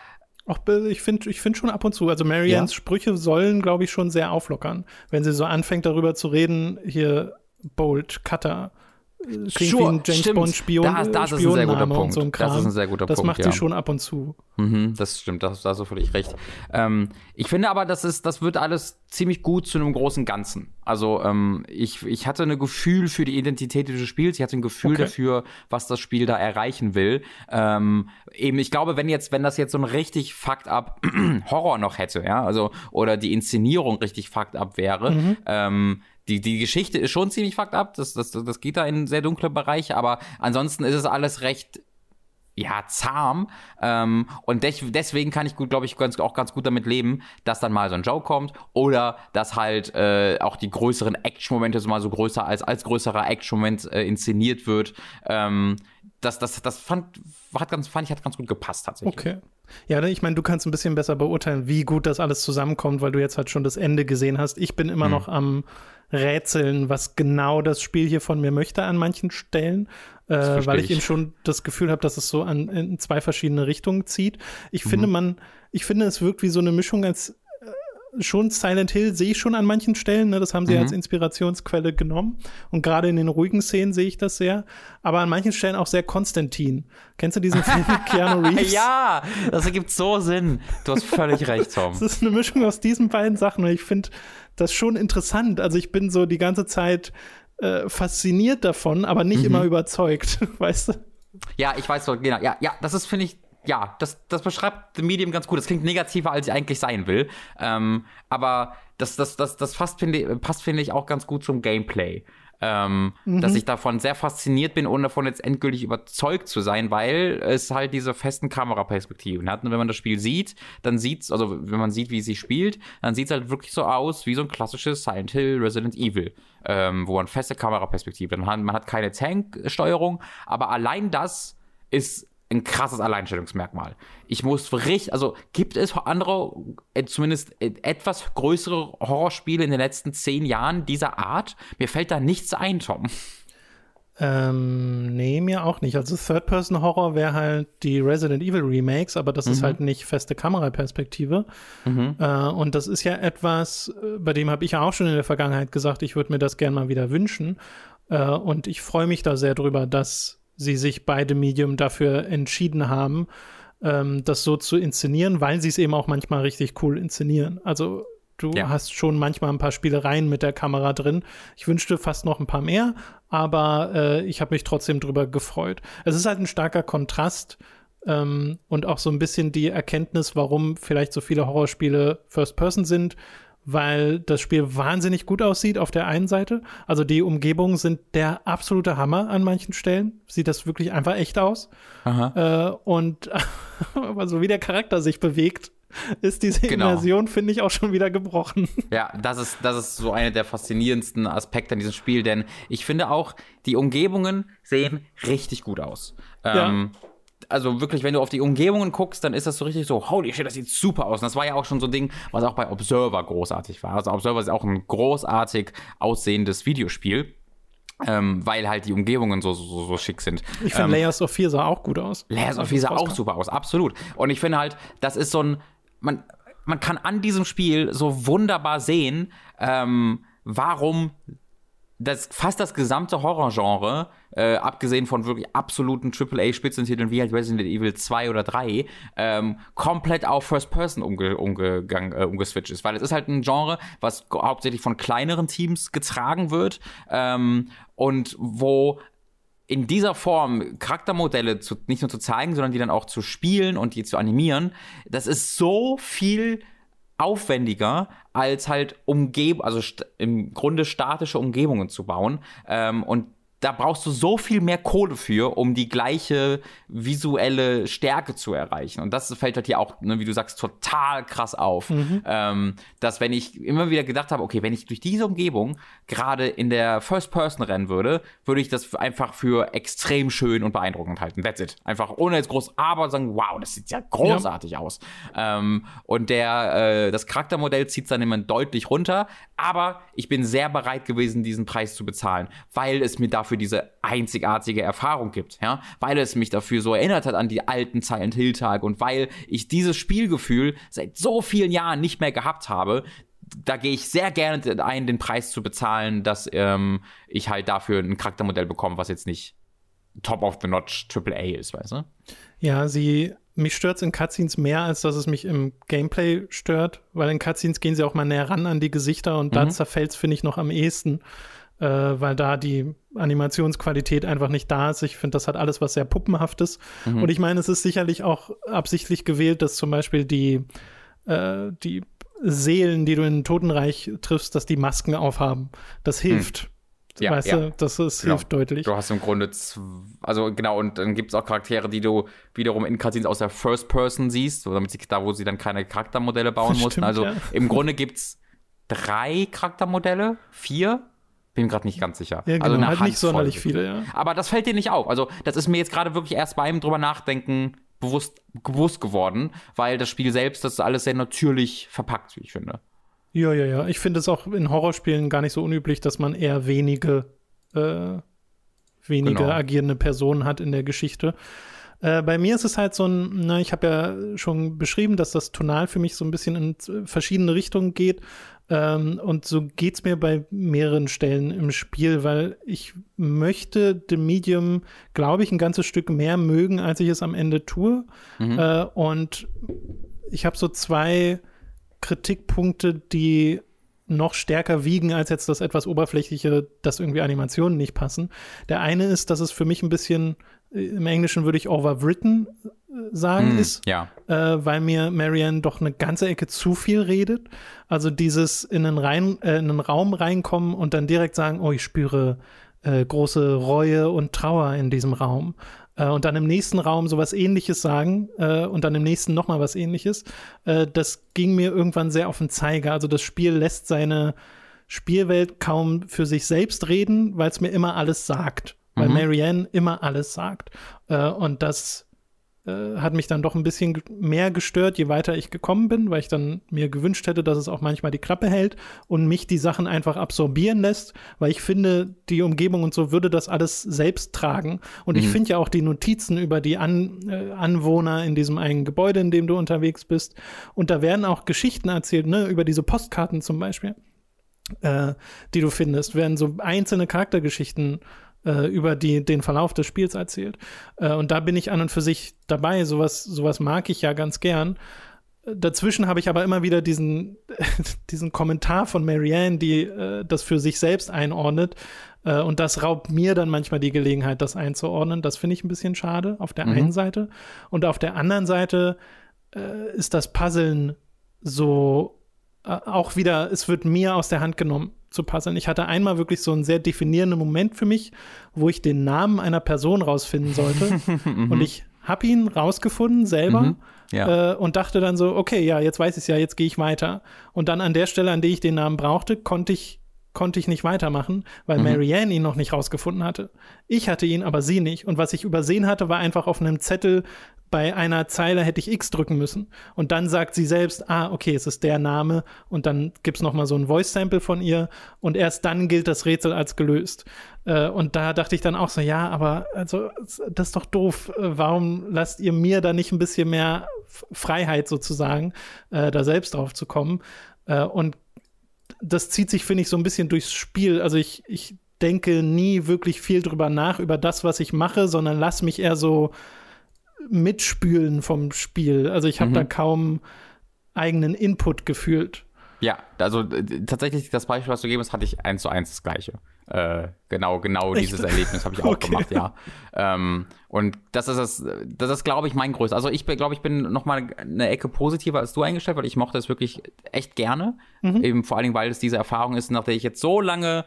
auch ich finde ich find schon ab und zu, also Marians ja. Sprüche sollen, glaube ich, schon sehr auflockern. Wenn sie so anfängt, darüber zu reden, hier Bolt, Cutter, sure, wie ein James stimmt. Bond Spion. Das, das ist ein sehr guter Punkt. So das ist ein sehr guter das Punkt. Das macht ja. sie schon ab und zu. Mhm, das stimmt, da hast du völlig recht. Ähm, ich finde aber, das ist, das wird alles ziemlich gut zu einem großen Ganzen. Also ähm, ich, ich hatte ein Gefühl für die Identität dieses Spiels. Ich hatte ein Gefühl okay. dafür, was das Spiel da erreichen will. Ähm, eben, ich glaube, wenn jetzt, wenn das jetzt so ein richtig fucked up Horror noch hätte, ja, also oder die Inszenierung richtig fucked up wäre, mhm. Die, die Geschichte ist schon ziemlich fucked up, das, das, das geht da in sehr dunkle Bereiche, aber ansonsten ist es alles recht ja, zahm. Ähm, und de deswegen kann ich gut, glaube ich, ganz, auch ganz gut damit leben, dass dann mal so ein Joke kommt oder dass halt äh, auch die größeren Action-Momente so mal so größer als, als größerer Action-Moment äh, inszeniert wird. Ähm, das, das, das fand, hat ganz, fand ich hat ganz gut gepasst tatsächlich. Okay. Ja, ich meine, du kannst ein bisschen besser beurteilen, wie gut das alles zusammenkommt, weil du jetzt halt schon das Ende gesehen hast. Ich bin immer hm. noch am rätseln, was genau das Spiel hier von mir möchte an manchen Stellen, äh, weil ich, ich eben schon das Gefühl habe, dass es so an, in zwei verschiedene Richtungen zieht. Ich mhm. finde, man, ich finde, es wirkt wie so eine Mischung, als schon Silent Hill sehe ich schon an manchen Stellen, ne? das haben sie mhm. als Inspirationsquelle genommen. Und gerade in den ruhigen Szenen sehe ich das sehr. Aber an manchen Stellen auch sehr Konstantin. Kennst du diesen Film mit Keanu Reeves? ja, das ergibt so Sinn. Du hast völlig recht, Tom. Das ist eine Mischung aus diesen beiden Sachen und ich finde das schon interessant. Also ich bin so die ganze Zeit äh, fasziniert davon, aber nicht mhm. immer überzeugt, weißt du? Ja, ich weiß so, genau. Ja, ja, das ist, finde ich, ja, das, das beschreibt The Medium ganz gut. Das klingt negativer, als ich eigentlich sein will. Ähm, aber das, das, das, das fast finde, passt, finde ich, auch ganz gut zum Gameplay. Ähm, mhm. Dass ich davon sehr fasziniert bin, ohne davon jetzt endgültig überzeugt zu sein, weil es halt diese festen Kameraperspektiven hat. Und wenn man das Spiel sieht, dann sieht's, also wenn man sieht, wie sie spielt, dann sieht es halt wirklich so aus wie so ein klassisches Silent Hill Resident Evil, ähm, wo man feste Kameraperspektive hat. Man hat keine Tanksteuerung, aber allein das ist ein krasses Alleinstellungsmerkmal. Ich muss richtig, also gibt es andere, äh, zumindest äh, etwas größere Horrorspiele in den letzten zehn Jahren dieser Art? Mir fällt da nichts ein, Tom. Ähm, nee, mir auch nicht. Also Third-Person-Horror wäre halt die Resident Evil Remakes, aber das mhm. ist halt nicht feste Kameraperspektive. Mhm. Äh, und das ist ja etwas, äh, bei dem habe ich ja auch schon in der Vergangenheit gesagt, ich würde mir das gerne mal wieder wünschen. Äh, und ich freue mich da sehr drüber, dass sie sich beide Medium dafür entschieden haben, ähm, das so zu inszenieren, weil sie es eben auch manchmal richtig cool inszenieren. Also du ja. hast schon manchmal ein paar Spielereien mit der Kamera drin. Ich wünschte fast noch ein paar mehr, aber äh, ich habe mich trotzdem drüber gefreut. Es ist halt ein starker Kontrast ähm, und auch so ein bisschen die Erkenntnis, warum vielleicht so viele Horrorspiele First Person sind weil das Spiel wahnsinnig gut aussieht auf der einen Seite. Also die Umgebungen sind der absolute Hammer an manchen Stellen. Sieht das wirklich einfach echt aus. Äh, und so wie der Charakter sich bewegt, ist diese genau. Immersion, finde ich, auch schon wieder gebrochen. Ja, das ist, das ist so einer der faszinierendsten Aspekte an diesem Spiel, denn ich finde auch, die Umgebungen sehen richtig gut aus. Ja. Also wirklich, wenn du auf die Umgebungen guckst, dann ist das so richtig so, holy shit, das sieht super aus. Und das war ja auch schon so ein Ding, was auch bei Observer großartig war. Also Observer ist auch ein großartig aussehendes Videospiel. Ähm, weil halt die Umgebungen so, so, so schick sind. Ich finde, ähm, Layers of 4 sah auch gut aus. Layers of 4 sah auch super aus, absolut. Und ich finde halt, das ist so ein, man, man kann an diesem Spiel so wunderbar sehen, ähm, warum das fast das gesamte Horrorgenre, äh, abgesehen von wirklich absoluten AAA-Spitzentiteln wie halt Resident Evil 2 oder 3, ähm, komplett auf First Person umge umgegangen, äh, umgeswitcht ist. Weil es ist halt ein Genre, was hauptsächlich von kleineren Teams getragen wird ähm, und wo in dieser Form Charaktermodelle zu, nicht nur zu zeigen, sondern die dann auch zu spielen und die zu animieren, das ist so viel aufwendiger, als halt Umgeb also im Grunde statische Umgebungen zu bauen. Ähm, und da brauchst du so viel mehr Kohle für, um die gleiche visuelle Stärke zu erreichen. Und das fällt halt hier auch, ne, wie du sagst, total krass auf. Mhm. Ähm, dass wenn ich immer wieder gedacht habe, okay, wenn ich durch diese Umgebung gerade in der First Person rennen würde, würde ich das einfach für extrem schön und beeindruckend halten. That's it. Einfach ohne jetzt groß aber sagen, wow, das sieht ja großartig ja. aus. Ähm, und der, äh, das Charaktermodell zieht dann immer deutlich runter, aber ich bin sehr bereit gewesen, diesen Preis zu bezahlen, weil es mir dafür diese einzigartige Erfahrung gibt, ja, weil es mich dafür so erinnert hat an die alten Silent Hill Tage und weil ich dieses Spielgefühl seit so vielen Jahren nicht mehr gehabt habe, da gehe ich sehr gerne ein, den Preis zu bezahlen, dass ähm, ich halt dafür ein Charaktermodell bekomme, was jetzt nicht top of the notch AAA ist, weißt du? Ja, sie mich stört es in Cutscenes mehr, als dass es mich im Gameplay stört, weil in Cutscenes gehen sie auch mal näher ran an die Gesichter und mhm. da zerfällt es, finde ich, noch am ehesten, äh, weil da die Animationsqualität einfach nicht da ist. Ich finde, das hat alles was sehr Puppenhaftes. Mhm. Und ich meine, es ist sicherlich auch absichtlich gewählt, dass zum Beispiel die, äh, die Seelen, die du in Totenreich triffst, dass die Masken aufhaben. Das hm. hilft. Mhm. Ja, weißt ja. du, das ist, genau. hilft deutlich. Du hast im Grunde, also genau, und dann gibt es auch Charaktere, die du wiederum in Cutscenes aus der First Person siehst, damit sie, da wo sie dann keine Charaktermodelle bauen mussten. Also ja. im Grunde gibt es drei Charaktermodelle, vier, bin gerade nicht ganz sicher. Ja, genau, also eine halt nicht sonderlich viele, ja. Aber das fällt dir nicht auf. Also das ist mir jetzt gerade wirklich erst beim drüber nachdenken bewusst, bewusst geworden, weil das Spiel selbst das alles sehr natürlich verpackt, wie ich finde. Ja, ja, ja. Ich finde es auch in Horrorspielen gar nicht so unüblich, dass man eher wenige, äh, wenige genau. agierende Personen hat in der Geschichte. Äh, bei mir ist es halt so ein, na, ich habe ja schon beschrieben, dass das Tonal für mich so ein bisschen in verschiedene Richtungen geht. Ähm, und so geht es mir bei mehreren Stellen im Spiel, weil ich möchte The Medium, glaube ich, ein ganzes Stück mehr mögen, als ich es am Ende tue. Mhm. Äh, und ich habe so zwei Kritikpunkte, die noch stärker wiegen als jetzt das etwas oberflächliche, dass irgendwie Animationen nicht passen. Der eine ist, dass es für mich ein bisschen, im Englischen würde ich overwritten äh, sagen, mm, ist, ja. äh, weil mir Marianne doch eine ganze Ecke zu viel redet. Also dieses in einen, rein, äh, in einen Raum reinkommen und dann direkt sagen, oh, ich spüre äh, große Reue und Trauer in diesem Raum äh, und dann im nächsten Raum sowas ähnliches sagen äh, und dann im nächsten nochmal was ähnliches, äh, das ging mir irgendwann sehr auf den Zeiger. Also das Spiel lässt seine Spielwelt kaum für sich selbst reden, weil es mir immer alles sagt. Weil mhm. Marianne immer alles sagt. Äh, und das äh, hat mich dann doch ein bisschen mehr gestört, je weiter ich gekommen bin, weil ich dann mir gewünscht hätte, dass es auch manchmal die Klappe hält und mich die Sachen einfach absorbieren lässt, weil ich finde, die Umgebung und so würde das alles selbst tragen. Und mhm. ich finde ja auch die Notizen über die An äh, Anwohner in diesem einen Gebäude, in dem du unterwegs bist. Und da werden auch Geschichten erzählt, ne, über diese Postkarten zum Beispiel. Äh, die du findest, werden so einzelne Charaktergeschichten äh, über die, den Verlauf des Spiels erzählt. Äh, und da bin ich an und für sich dabei. Sowas, sowas mag ich ja ganz gern. Dazwischen habe ich aber immer wieder diesen, diesen Kommentar von Marianne, die äh, das für sich selbst einordnet. Äh, und das raubt mir dann manchmal die Gelegenheit, das einzuordnen. Das finde ich ein bisschen schade auf der mhm. einen Seite. Und auf der anderen Seite äh, ist das Puzzeln so äh, auch wieder, es wird mir aus der Hand genommen zu puzzeln. Ich hatte einmal wirklich so einen sehr definierenden Moment für mich, wo ich den Namen einer Person rausfinden sollte. Mhm. und ich habe ihn rausgefunden selber. Mhm. Ja. Äh, und dachte dann so, okay, ja, jetzt weiß ich es ja, jetzt gehe ich weiter. Und dann an der Stelle, an der ich den Namen brauchte, konnte ich konnte ich nicht weitermachen, weil mhm. Marianne ihn noch nicht rausgefunden hatte. Ich hatte ihn, aber sie nicht. Und was ich übersehen hatte, war einfach auf einem Zettel bei einer Zeile hätte ich X drücken müssen. Und dann sagt sie selbst, ah, okay, es ist der Name. Und dann gibt es nochmal so ein Voice-Sample von ihr. Und erst dann gilt das Rätsel als gelöst. Äh, und da dachte ich dann auch so, ja, aber also, das ist doch doof. Äh, warum lasst ihr mir da nicht ein bisschen mehr Freiheit sozusagen, äh, da selbst drauf zu kommen? Äh, und das zieht sich, finde ich, so ein bisschen durchs Spiel. Also ich, ich denke nie wirklich viel drüber nach, über das, was ich mache, sondern lass mich eher so Mitspülen vom Spiel. Also ich habe mhm. da kaum eigenen Input gefühlt. Ja, also tatsächlich das Beispiel, was du gegeben hast, hatte ich eins zu eins das gleiche. Äh, genau, genau Echt? dieses Erlebnis habe ich auch okay. gemacht, ja. Ähm, und das ist das, das ist, glaube ich, mein größtes. Also ich glaube, ich bin noch mal eine Ecke positiver als du eingestellt, weil ich mochte es wirklich echt gerne. Mhm. Eben vor allen Dingen, weil es diese Erfahrung ist, nach der ich jetzt so lange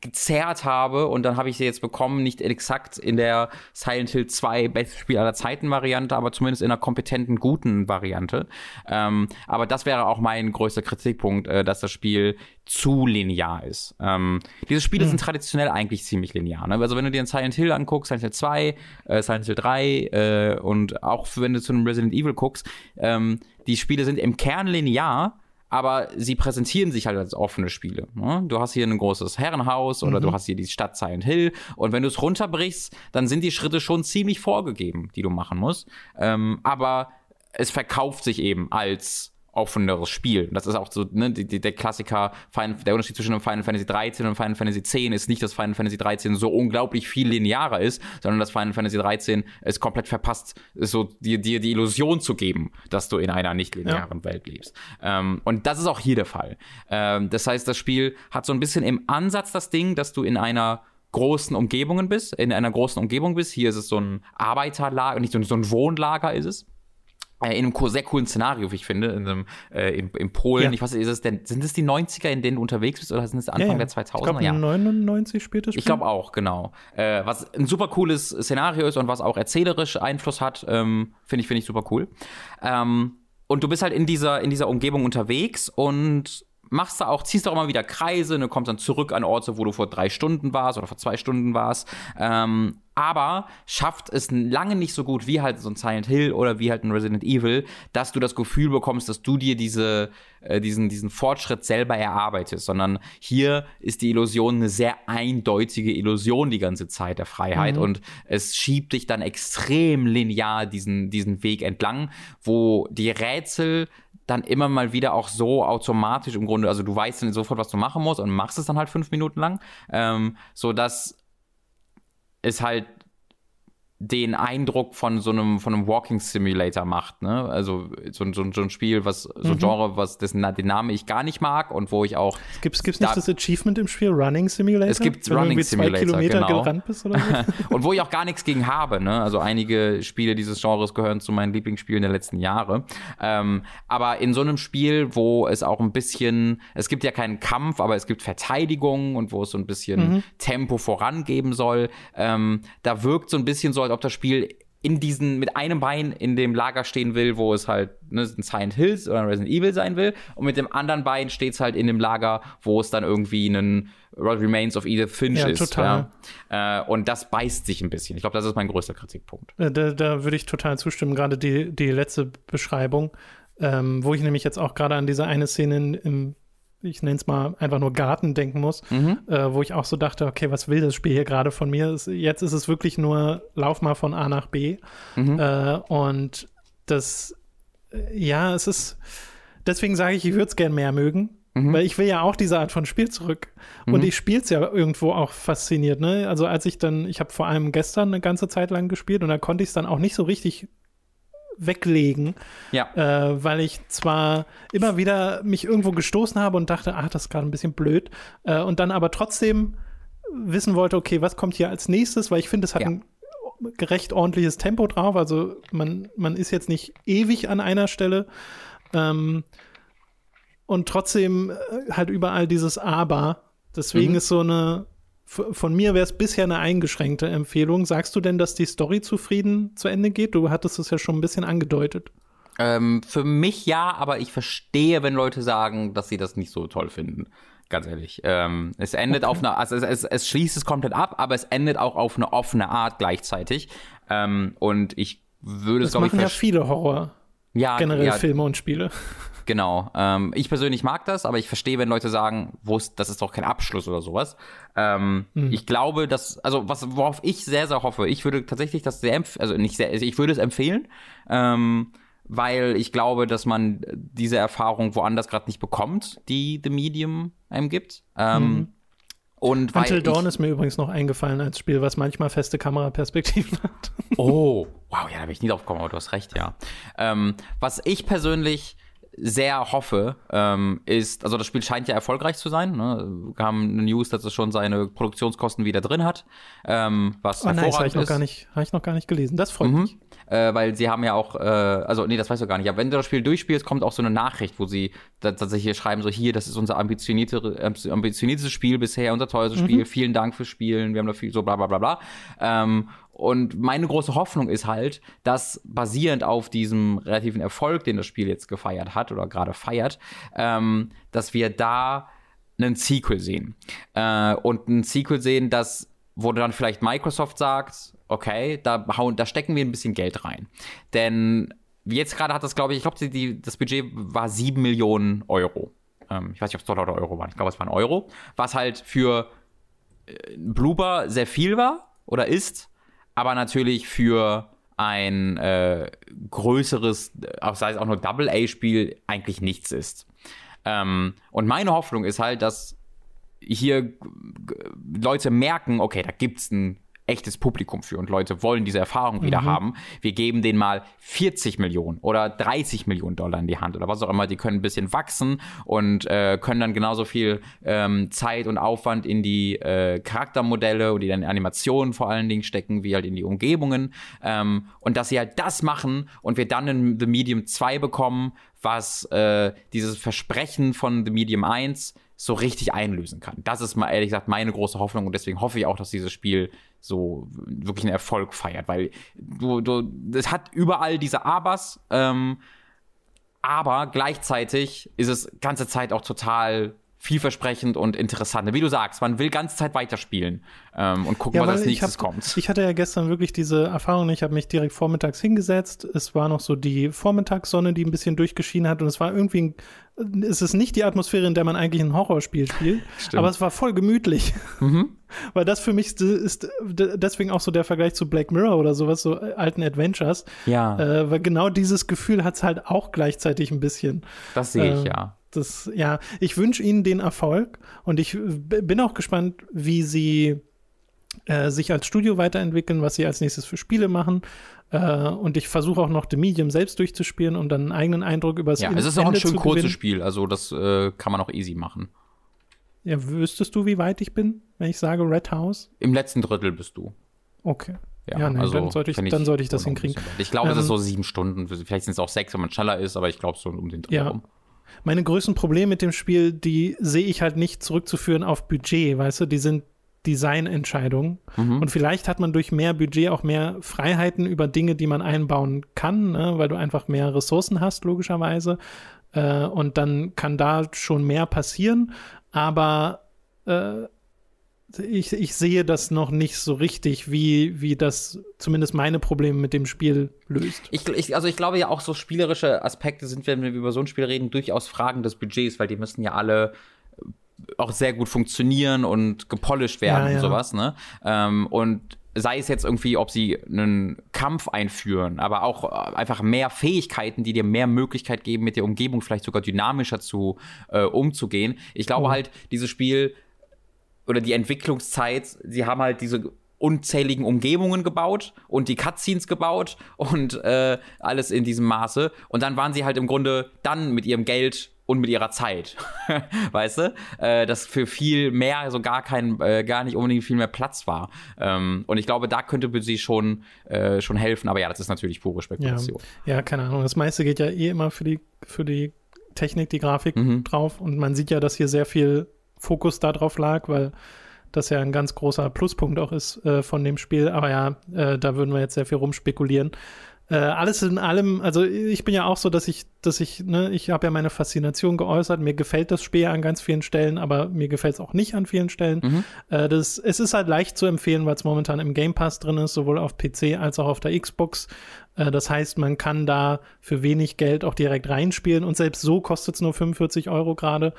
gezerrt habe und dann habe ich sie jetzt bekommen, nicht exakt in der Silent Hill 2 Bestes Spiel aller Zeiten Variante, aber zumindest in einer kompetenten, guten Variante. Ähm, aber das wäre auch mein größter Kritikpunkt, äh, dass das Spiel zu linear ist. Ähm, diese Spiele hm. sind traditionell eigentlich ziemlich linear. Ne? Also wenn du dir ein Silent Hill anguckst, Silent Hill 2, äh, Silent Hill 3 äh, und auch wenn du zu einem Resident Evil guckst, ähm, die Spiele sind im Kern linear, aber sie präsentieren sich halt als offene Spiele. Ne? Du hast hier ein großes Herrenhaus oder mhm. du hast hier die Stadt Silent Hill und wenn du es runterbrichst, dann sind die Schritte schon ziemlich vorgegeben, die du machen musst. Ähm, aber es verkauft sich eben als offeneres Spiel. Das ist auch so ne, die, die, der Klassiker, Final, der Unterschied zwischen einem Final Fantasy 13 und Final Fantasy 10 ist nicht, dass Final Fantasy 13 so unglaublich viel linearer ist, sondern dass Final Fantasy 13 es komplett verpasst, so dir, dir die Illusion zu geben, dass du in einer nicht linearen ja. Welt lebst. Ähm, und das ist auch hier der Fall. Ähm, das heißt, das Spiel hat so ein bisschen im Ansatz das Ding, dass du in einer großen Umgebungen bist, in einer großen Umgebung bist. Hier ist es so ein Arbeiterlager, nicht so ein Wohnlager ist es in einem sehr coolen Szenario, wie ich finde, in, einem, äh, in, in Polen. Ja. Ich weiß nicht, ist es denn, sind es die 90er, in denen du unterwegs bist, oder sind es Anfang ja, ja. der 2000er? Ich glaube, ja. 99 später Ich glaube auch, genau. Äh, was ein super cooles Szenario ist und was auch erzählerisch Einfluss hat, ähm, finde ich, finde ich super cool. Ähm, und du bist halt in dieser, in dieser Umgebung unterwegs und machst da auch, ziehst auch immer wieder Kreise, und ne, kommst dann zurück an Orte, wo du vor drei Stunden warst oder vor zwei Stunden warst. Ähm, aber schafft es lange nicht so gut wie halt so ein Silent Hill oder wie halt ein Resident Evil, dass du das Gefühl bekommst, dass du dir diese, äh, diesen, diesen Fortschritt selber erarbeitest, sondern hier ist die Illusion eine sehr eindeutige Illusion die ganze Zeit der Freiheit mhm. und es schiebt dich dann extrem linear diesen, diesen Weg entlang, wo die Rätsel dann immer mal wieder auch so automatisch im Grunde, also du weißt dann sofort, was du machen musst und machst es dann halt fünf Minuten lang, ähm, so dass es halt den Eindruck von so einem, von einem Walking Simulator macht, ne? Also so, so, so ein Spiel, was, so ein mhm. Genre, was dessen, den Namen ich gar nicht mag und wo ich auch. Gibt es nicht das Achievement im Spiel Running Simulator? Es gibt Wenn Running du Simulator. Zwei Kilometer genau. gerannt bist oder so? und wo ich auch gar nichts gegen habe, ne? Also einige Spiele dieses Genres gehören zu meinen Lieblingsspielen der letzten Jahre. Ähm, aber in so einem Spiel, wo es auch ein bisschen, es gibt ja keinen Kampf, aber es gibt Verteidigung und wo es so ein bisschen mhm. Tempo vorangeben soll, ähm, da wirkt so ein bisschen so, als ob das Spiel in diesen, mit einem Bein in dem Lager stehen will, wo es halt ne, ein Silent Hills oder ein Resident Evil sein will. Und mit dem anderen Bein steht es halt in dem Lager, wo es dann irgendwie ein Remains of Edith Finch ja, ist. Total. Ja. Äh, und das beißt sich ein bisschen. Ich glaube, das ist mein größter Kritikpunkt. Äh, da, da würde ich total zustimmen, gerade die, die letzte Beschreibung, ähm, wo ich nämlich jetzt auch gerade an diese eine Szene im ich nenne es mal einfach nur Garten denken muss, mhm. äh, wo ich auch so dachte, okay, was will das Spiel hier gerade von mir? Jetzt ist es wirklich nur, lauf mal von A nach B. Mhm. Äh, und das, äh, ja, es ist, deswegen sage ich, ich würde es gern mehr mögen. Mhm. Weil ich will ja auch diese Art von Spiel zurück. Und mhm. ich spiele es ja irgendwo auch fasziniert. Ne? Also als ich dann, ich habe vor allem gestern eine ganze Zeit lang gespielt und da konnte ich es dann auch nicht so richtig weglegen. Ja. Äh, weil ich zwar immer wieder mich irgendwo gestoßen habe und dachte, ach, das ist gerade ein bisschen blöd. Äh, und dann aber trotzdem wissen wollte, okay, was kommt hier als nächstes, weil ich finde, es hat ja. ein gerecht ordentliches Tempo drauf. Also man, man ist jetzt nicht ewig an einer Stelle. Ähm, und trotzdem äh, halt überall dieses Aber. Deswegen mhm. ist so eine von mir wäre es bisher eine eingeschränkte Empfehlung. Sagst du denn, dass die Story zufrieden zu Ende geht? Du hattest es ja schon ein bisschen angedeutet. Ähm, für mich ja, aber ich verstehe, wenn Leute sagen, dass sie das nicht so toll finden. Ganz ehrlich. Ähm, es endet okay. auf eine, also es, es, es, schließt es komplett ab, aber es endet auch auf eine offene Art gleichzeitig. Ähm, und ich würde es, glaube ich, machen ja viele Horror. Ja, generell ja, Filme und Spiele. Genau. Ähm, ich persönlich mag das, aber ich verstehe, wenn Leute sagen, wo ist, das ist doch kein Abschluss oder sowas. Ähm, mhm. Ich glaube, dass, also was, worauf ich sehr, sehr hoffe, ich würde tatsächlich das sehr, also nicht sehr, ich würde es empfehlen, ähm, weil ich glaube, dass man diese Erfahrung woanders gerade nicht bekommt, die The Medium einem gibt. Mhm. Und Until Dawn ist mir übrigens noch eingefallen als Spiel, was manchmal feste Kameraperspektiven hat. Oh, wow, ja, da bin ich nie drauf gekommen, aber du hast recht, ja. Ähm, was ich persönlich sehr hoffe, ähm, ist, also das Spiel scheint ja erfolgreich zu sein. Ne? Wir haben eine News, dass es schon seine Produktionskosten wieder drin hat. Ähm, was oh, nice, habe ich, noch gar nicht, hab ich noch gar nicht gelesen. Das freut mhm. mich. Äh, weil sie haben ja auch, äh, also nee, das weißt du gar nicht. Aber wenn du das Spiel durchspielst, kommt auch so eine Nachricht, wo sie tatsächlich schreiben, so hier, das ist unser ambitioniertes, ambitioniertes Spiel bisher, unser teures mhm. Spiel. Vielen Dank fürs Spielen. Wir haben dafür so bla bla bla bla. Ähm, und meine große Hoffnung ist halt, dass basierend auf diesem relativen Erfolg, den das Spiel jetzt gefeiert hat oder gerade feiert, ähm, dass wir da einen Sequel sehen. Äh, und ein Sequel sehen, das, wo dann vielleicht Microsoft sagt, okay, da, hauen, da stecken wir ein bisschen Geld rein. Denn jetzt gerade hat das, glaube ich, ich glaube, das Budget war 7 Millionen Euro. Ähm, ich weiß nicht, ob es Dollar oder Euro waren. Ich glaube, es waren Euro. Was halt für äh, Bloober sehr viel war oder ist aber natürlich für ein äh, größeres, sei es auch nur Double-A-Spiel, eigentlich nichts ist. Ähm, und meine Hoffnung ist halt, dass hier Leute merken, okay, da gibt es ein echtes Publikum für und Leute wollen diese Erfahrung wieder mhm. haben. Wir geben denen mal 40 Millionen oder 30 Millionen Dollar in die Hand oder was auch immer. Die können ein bisschen wachsen und äh, können dann genauso viel ähm, Zeit und Aufwand in die äh, Charaktermodelle und in Animationen vor allen Dingen stecken, wie halt in die Umgebungen. Ähm, und dass sie halt das machen und wir dann in The Medium 2 bekommen, was äh, dieses Versprechen von The Medium 1 so richtig einlösen kann. Das ist mal ehrlich gesagt meine große Hoffnung und deswegen hoffe ich auch, dass dieses Spiel so wirklich einen Erfolg feiert, weil du, du, es hat überall diese Abers, ähm, aber gleichzeitig ist es ganze Zeit auch total vielversprechend und interessant. Wie du sagst, man will ganze Zeit weiterspielen ähm, und gucken, Ja, was als nächstes hab- kommt. Ich hatte ja gestern wirklich diese Erfahrung, ich habe mich direkt vormittags hingesetzt. Es war noch so die Vormittagssonne, die ein bisschen durchgeschieden hat und es war irgendwie, ein, es ist nicht die Atmosphäre, in der man eigentlich ein Horrorspiel spielt, aber es war voll gemütlich. Mhm. Weil das für mich ist, ist deswegen auch so der Vergleich zu Black Mirror oder sowas, so alten Adventures. Ja, Äh, weil genau dieses Gefühl hat es halt auch gleichzeitig ein bisschen. das sehe ich, ähm, ja. Das, ja, ich wünsche ihnen den Erfolg und ich b- bin auch gespannt, wie sie äh, sich als Studio weiterentwickeln, was sie als nächstes für Spiele machen. Äh, und ich versuche auch noch The Medium selbst durchzuspielen, um dann einen eigenen Eindruck über das Ja, es ist auch ein schön kurzes. Spiel, also das äh, kann man auch easy machen. Ja, wüsstest du, wie weit ich bin, wenn ich sage Red House? Im letzten Drittel bist du. Okay. Ja, Ja, nee, also dann sollte ich- find dann sollte ich das hinkriegen. Ich glaube, es ist Ähm, so sieben Stunden. Vielleicht sind es auch sechs, wenn man schneller ist, aber ich glaube so um den Dreh Ja. rum. Meine größten Probleme mit dem Spiel, die sehe ich halt nicht zurückzuführen auf Budget, weißt du, die sind Designentscheidungen. Mhm. Und vielleicht hat man durch mehr Budget auch mehr Freiheiten über Dinge, die man einbauen kann, ne? weil du einfach mehr Ressourcen hast, logischerweise. Äh, und dann kann da schon mehr passieren. Aber äh, ich, ich sehe das noch nicht so richtig, wie, wie das zumindest meine Probleme mit dem Spiel löst. Ich, ich, also ich glaube ja auch so spielerische Aspekte sind, wenn wir über so ein Spiel reden, durchaus Fragen des Budgets, weil die müssen ja alle auch sehr gut funktionieren und gepolished werden Ja, und ja. sowas, ne? Ähm, und sei es jetzt irgendwie, ob sie einen Kampf einführen, aber auch äh, einfach mehr Fähigkeiten, die dir mehr Möglichkeit geben, mit der Umgebung vielleicht sogar dynamischer zu äh, umzugehen. Ich glaube Oh. halt, dieses Spiel oder die Entwicklungszeit, sie haben halt diese unzähligen Umgebungen gebaut und die Cutscenes gebaut und äh, alles in diesem Maße. Und dann waren sie halt im Grunde dann mit ihrem Geld und mit ihrer Zeit, weißt du, äh, dass für viel mehr so gar kein, äh, gar nicht unbedingt viel mehr Platz war. Ähm, und ich glaube, da könnte sie schon, äh, schon helfen. Aber ja, das ist natürlich pure Ja, Spekulation. ja, keine Ahnung. Das meiste geht ja eh immer für die, für die Technik, die Grafik Mhm. drauf. Und man sieht ja, dass hier sehr viel Fokus da drauf lag, weil das ja ein ganz großer Pluspunkt auch ist äh, von dem Spiel. Aber ja, äh, da würden wir jetzt sehr viel rumspekulieren. Äh, alles in allem, also ich bin ja auch so, dass ich, dass ich, ne, ich habe ja meine Faszination geäußert. Mir gefällt das Spiel an ganz vielen Stellen, aber mir gefällt es auch nicht an vielen Stellen. Mhm. Äh, das, es ist halt leicht zu empfehlen, weil es momentan im Game Pass drin ist, sowohl auf PC als auch auf der Xbox. Äh, das heißt, man kann da für wenig Geld auch direkt reinspielen und selbst so kostet es nur 45 Euro gerade.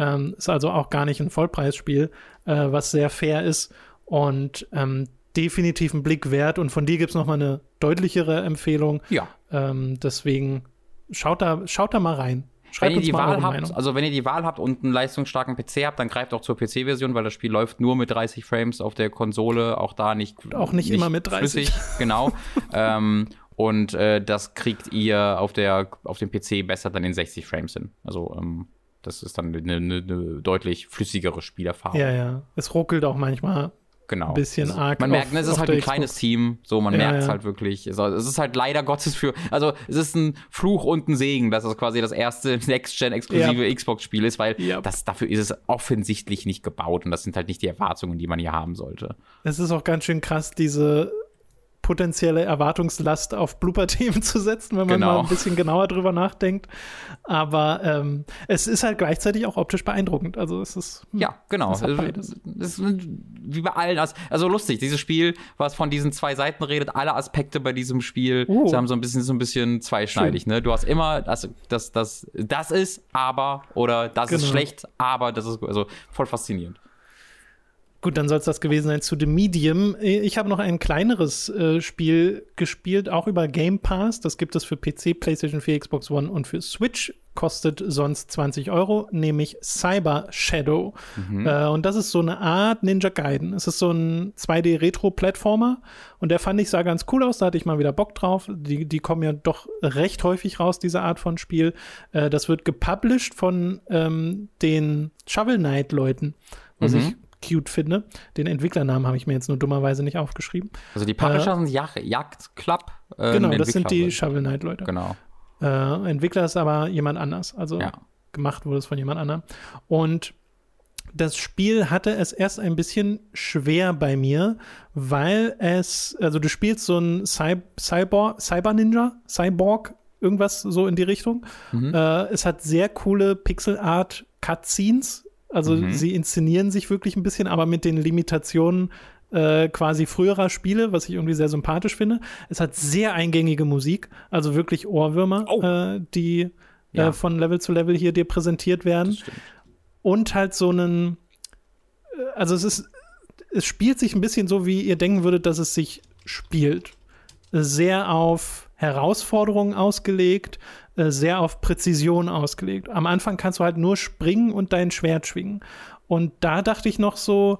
Ähm, ist also auch gar nicht ein Vollpreisspiel, äh, was sehr fair ist und ähm, definitiv ein Blick wert. Und von dir gibt es nochmal eine deutlichere Empfehlung. Ja. Ähm, deswegen schaut da, schaut da mal rein. Wenn Schreibt ihr uns die mal Wahl habt, Meinung. also wenn ihr die Wahl habt und einen leistungsstarken PC habt, dann greift auch zur PC-Version, weil das Spiel läuft nur mit 30 Frames auf der Konsole, auch da nicht Auch nicht immer mit 30. flüssig, genau. ähm, und äh, das kriegt ihr auf der auf dem PC besser dann in 60 Frames hin. Also ähm, das ist dann eine, eine, eine deutlich flüssigere Spielerfahrung. Ja, ja. Es ruckelt auch manchmal. Genau. bisschen Es- arg Man merkt, auf- ne, es ist halt ein kleines Xbox. Team, so man Ja, merkt es ja. halt wirklich. Es ist halt leider Gottes für, also es ist ein Fluch und ein Segen, dass es quasi das erste Next-Gen-exklusive Xbox-Spiel ist, weil Ja. das, dafür ist es offensichtlich nicht gebaut und das sind halt nicht die Erwartungen, die man hier haben sollte. Es ist auch ganz schön krass, diese potenzielle Erwartungslast auf Blooper-Themen zu setzen, wenn man Genau. mal ein bisschen genauer drüber nachdenkt. Aber ähm, es ist halt gleichzeitig auch optisch beeindruckend. Also es ist hm, Ja, genau. Es Es ist wie bei allen. Also, also lustig, dieses Spiel, was von diesen zwei Seiten redet, alle Aspekte bei diesem Spiel, Oh. sie haben so ein bisschen so ein bisschen zweischneidig. Ne? Du hast immer, das, das, das, das ist aber oder das ist Genau. schlecht, aber das ist also voll faszinierend. Gut, dann soll es das gewesen sein zu The Medium. Ich habe noch ein kleineres äh, Spiel gespielt, auch über Game Pass. Das gibt es für PC, PlayStation 4, Xbox One und für Switch. Kostet sonst 20 Euro, nämlich Cyber Shadow. Äh, und das ist so eine Art Ninja Gaiden. Es ist so ein 2D-Retro-Plattformer. Und der fand ich sah ganz cool aus. Da hatte ich mal wieder Bock drauf. Die, die kommen ja doch recht häufig raus, diese Art von Spiel. Äh, das wird gepublished von ähm, den Shovel Knight-Leuten, was Mhm. ich cute finde. Den Entwicklernamen habe ich mir jetzt nur dummerweise nicht aufgeschrieben. Also die Publisher sind Yacht, Yacht Club. Äh, genau, das sind die. Shovel Knight-Leute. Genau. Äh, Entwickler ist aber jemand anders. Also Ja. gemacht wurde es von jemand anderem. Und das Spiel hatte es erst ein bisschen schwer bei mir, weil es, also du spielst so ein Cy Cyborg, Cyber-Ninja, Cyborg, irgendwas so in die Richtung. Mhm. Äh, es hat sehr coole Pixel-Art-Cutscenes Also mhm. sie inszenieren sich wirklich ein bisschen, aber mit den Limitationen äh, quasi früherer Spiele, was ich irgendwie sehr sympathisch finde. Es hat sehr eingängige Musik, also wirklich Ohrwürmer, oh. äh, die äh, ja. äh, von Level zu Level hier dir präsentiert werden. Und halt so einen, äh, also es ist, es spielt sich ein bisschen so, wie ihr denken würdet, dass es sich spielt. Sehr auf Herausforderungen ausgelegt, äh, sehr auf Präzision ausgelegt. Am Anfang kannst du halt nur springen und dein Schwert schwingen. Und da dachte ich noch so,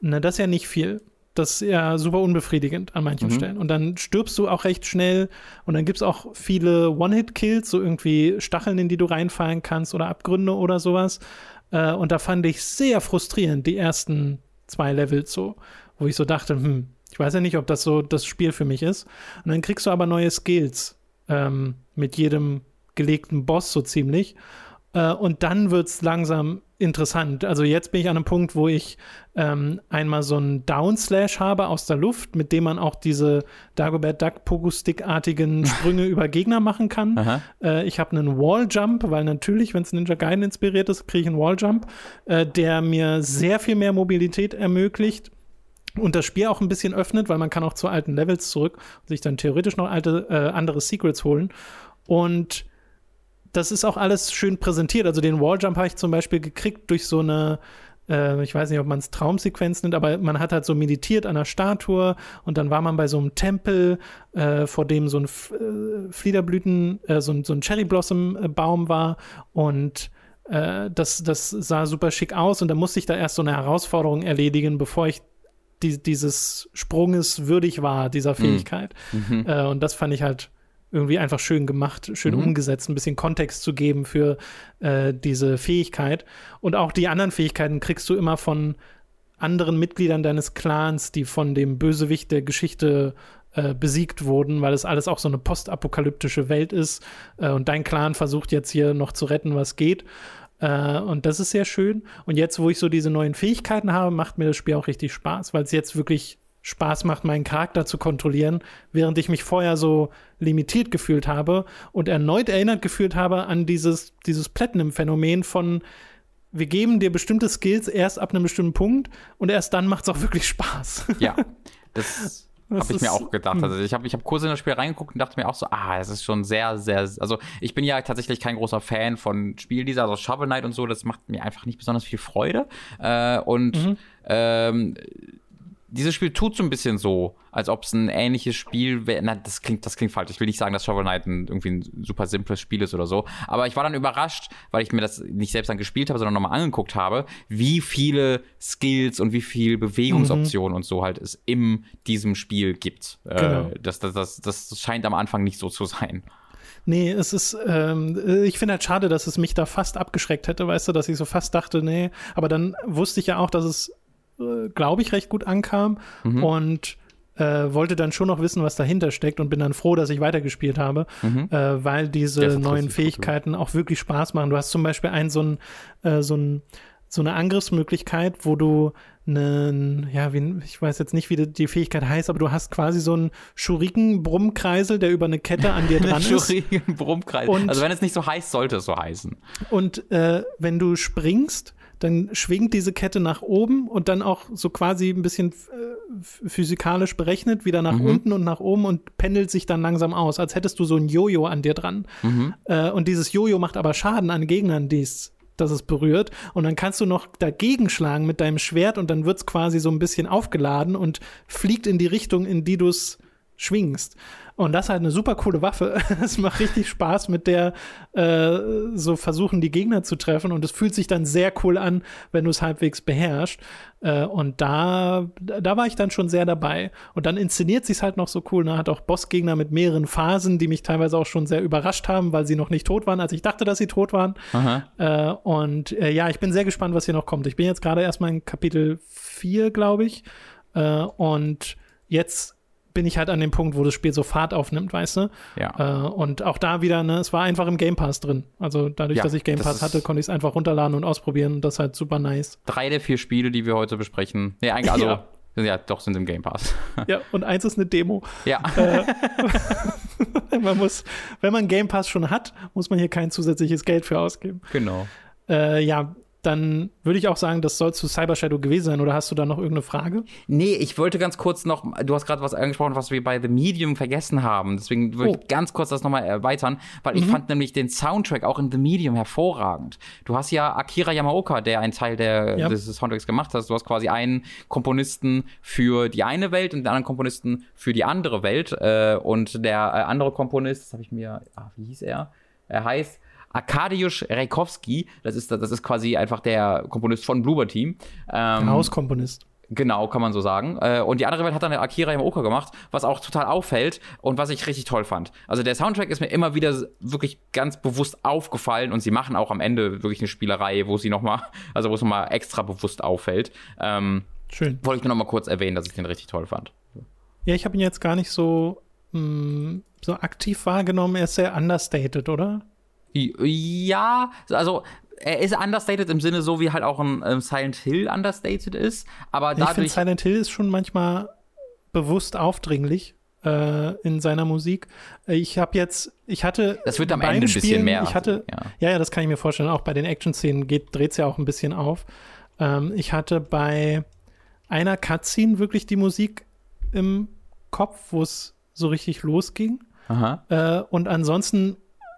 na, das ist ja nicht viel. Das ist ja super unbefriedigend an manchen mhm. Stellen. Und dann stirbst du auch recht schnell und dann gibt es auch viele One-Hit-Kills, so irgendwie Stacheln, in die du reinfallen kannst oder Abgründe oder sowas. Äh, und da fand ich sehr frustrierend die ersten zwei Levels so, wo ich so dachte, hm, ich weiß ja nicht, ob das so das Spiel für mich ist. Und dann kriegst du aber neue Skills ähm, mit jedem gelegten Boss so ziemlich. Äh, und dann wird es langsam interessant. Also jetzt bin ich an einem Punkt, wo ich ähm, einmal so einen Downslash habe aus der Luft, mit dem man auch diese Dagobert Duck Pogo-Stick-artigen Sprünge über Gegner machen kann. Äh, ich habe einen Walljump, weil natürlich, wenn es Ninja Gaiden inspiriert ist, kriege ich einen Walljump, äh, der mir sehr viel mehr Mobilität ermöglicht und das Spiel auch ein bisschen öffnet, weil man kann auch zu alten Levels zurück und sich dann theoretisch noch alte, äh, andere Secrets holen. Und das ist auch alles schön präsentiert. Also den Walljump habe ich zum Beispiel gekriegt durch so eine, äh, ich weiß nicht, ob man es Traumsequenz nennt, aber man hat halt so meditiert an einer Statue und dann war man bei so einem Tempel, äh, vor dem so ein F äh, Fliederblüten, äh, so, so ein Cherry Blossom Baum war und äh, das, das sah super schick aus und da musste ich da erst so eine Herausforderung erledigen, bevor ich die, dieses Sprunges würdig war, dieser mhm. Fähigkeit. Mhm. Äh, und das fand ich halt irgendwie einfach schön gemacht, schön mhm. umgesetzt, ein bisschen Kontext zu geben für äh, diese Fähigkeit. Und auch die anderen Fähigkeiten kriegst du immer von anderen Mitgliedern deines Clans, die von dem Bösewicht der Geschichte äh, besiegt wurden, weil es alles auch so eine postapokalyptische Welt ist. Äh, und dein Clan versucht jetzt hier noch zu retten, was geht. Äh, und das ist sehr schön. Und jetzt, wo ich so diese neuen Fähigkeiten habe, macht mir das Spiel auch richtig Spaß, weil es jetzt wirklich Spaß macht, meinen Charakter zu kontrollieren, während ich mich vorher so limitiert gefühlt habe und erneut erinnert gefühlt habe an dieses, dieses Platinum-Phänomen von wir geben dir bestimmte Skills erst ab einem bestimmten Punkt und erst dann macht es auch wirklich Spaß. Ja, das habe ich mir auch gedacht. Also ich habe ich hab kurz in das Spiel reingeguckt und dachte mir auch so, ah, es ist schon sehr, sehr, also ich bin ja tatsächlich kein großer Fan von Spielen dieser, also Shovel Knight und so, das macht mir einfach nicht besonders viel Freude. Äh, und mhm. ähm, dieses Spiel tut so ein bisschen so, als ob es ein ähnliches Spiel wäre. Na, das klingt, das klingt falsch. Ich will nicht sagen, dass Shovel Knight ein, irgendwie ein super simples Spiel ist oder so. Aber ich war dann überrascht, weil ich mir das nicht selbst dann gespielt habe, sondern nochmal angeguckt habe, wie viele Skills und wie viele Bewegungsoptionen mhm. und so halt es in diesem Spiel gibt. Äh, genau. Äh, das, das, das, das scheint am Anfang nicht so zu sein. Nee, es ist, ähm, ich finde halt schade, dass es mich da fast abgeschreckt hätte, weißt du, dass ich so fast dachte, nee, aber dann wusste ich ja auch, dass es äh, glaube ich, recht gut ankam mhm. und äh, wollte dann schon noch wissen, was dahinter steckt und bin dann froh, dass ich weitergespielt habe, mhm. äh, weil diese neuen Fähigkeiten auch wirklich Spaß machen. Du hast zum Beispiel einen so ein, äh, so ein so eine Angriffsmöglichkeit, wo du einen, ja, wie, ich weiß jetzt nicht, wie die, Fähigkeit heißt, aber du hast quasi so einen Schuriken-Brummkreisel, der über eine Kette an dir dran ist. Schuriken-Brummkreisel. Also wenn es nicht so heißt, sollte es so heißen. Und äh, wenn du springst, dann schwingt diese Kette nach oben und dann auch so quasi ein bisschen äh, physikalisch berechnet, wieder nach mhm. unten und nach oben und pendelt sich dann langsam aus, als hättest du so ein Jojo an dir dran. Mhm. Äh, und dieses Jojo macht aber Schaden an Gegnern, die es dass es berührt. Und dann kannst du noch dagegen schlagen mit deinem Schwert und dann wird es quasi so ein bisschen aufgeladen und fliegt in die Richtung, in die du es schwingst. Und das ist halt eine super coole Waffe. Es macht richtig Spaß, mit der äh, so versuchen, die Gegner zu treffen. Und es fühlt sich dann sehr cool an, wenn du es halbwegs beherrschst. Äh, und da, da war ich dann schon sehr dabei. Und dann inszeniert sich halt noch so cool. Ne? Hat auch Bossgegner mit mehreren Phasen, die mich teilweise auch schon sehr überrascht haben, weil sie noch nicht tot waren, als ich dachte, dass sie tot waren. Äh, und äh, ja, ich bin sehr gespannt, was hier noch kommt. Ich bin jetzt gerade erstmal in Kapitel 4, glaube ich. Äh, und jetzt bin ich halt an dem Punkt, wo das Spiel so Fahrt aufnimmt, weißt du? Ja. Äh, und auch da wieder, ne, es war einfach im Game Pass drin. Also dadurch, ja, dass ich Game Pass hatte, konnte ich es einfach runterladen und ausprobieren und das ist halt super nice. Drei der vier Spiele, die wir heute besprechen, nee, eigentlich, also, ja. ja doch, sind im Game Pass. Ja, und eins ist eine Demo. Ja. Äh, man muss, wenn man Game Pass schon hat, muss man hier kein zusätzliches Geld für ausgeben. Genau. Äh, ja, dann würde ich auch sagen, das soll zu Cyber Shadow gewesen sein. Oder hast du da noch irgendeine Frage? Nee, ich wollte ganz kurz noch, du hast gerade was angesprochen, was wir bei The Medium vergessen haben. Deswegen würde oh. ich ganz kurz das nochmal erweitern, weil mhm. ich fand nämlich den Soundtrack auch in The Medium hervorragend. Du hast ja Akira Yamaoka, der einen Teil der, ja. des Soundtracks gemacht hat. Du hast quasi einen Komponisten für die eine Welt und den anderen Komponisten für die andere Welt. Äh, und der äh, andere Komponist, das habe ich mir, ah, wie hieß er? Er heißt Arkadiusz Reikowski, das ist, das ist quasi einfach der Komponist von Bluebird Team. Ähm, Hauskomponist. Genau, kann man so sagen. Äh, und die andere Welt hat dann der Akira Yamaoka gemacht, was auch total auffällt und was ich richtig toll fand. Also der Soundtrack ist mir immer wieder wirklich ganz bewusst aufgefallen und sie machen auch am Ende wirklich eine Spielerei, wo sie nochmal, also wo es nochmal extra bewusst auffällt. Ähm, Schön. Wollte ich nur nochmal kurz erwähnen, dass ich den richtig toll fand. Ja, ich habe ihn jetzt gar nicht so, mh, mm, so aktiv wahrgenommen. Er ist sehr understated, oder? Ja, also er ist understated im Sinne so, wie halt auch ein ähm, Silent Hill understated ist. Aber dadurch. Ich finde, Silent Hill ist schon manchmal bewusst aufdringlich äh, in seiner Musik. Ich habe jetzt, ich hatte. Das wird am Ende ein bisschen mehr. Ich hatte, ja. ja, ja, das kann ich mir vorstellen. Auch bei den Action-Szenen dreht es ja auch ein bisschen auf. Ähm, ich hatte bei einer Cutscene wirklich die Musik im Kopf, wo es so richtig losging. Äh, und ansonsten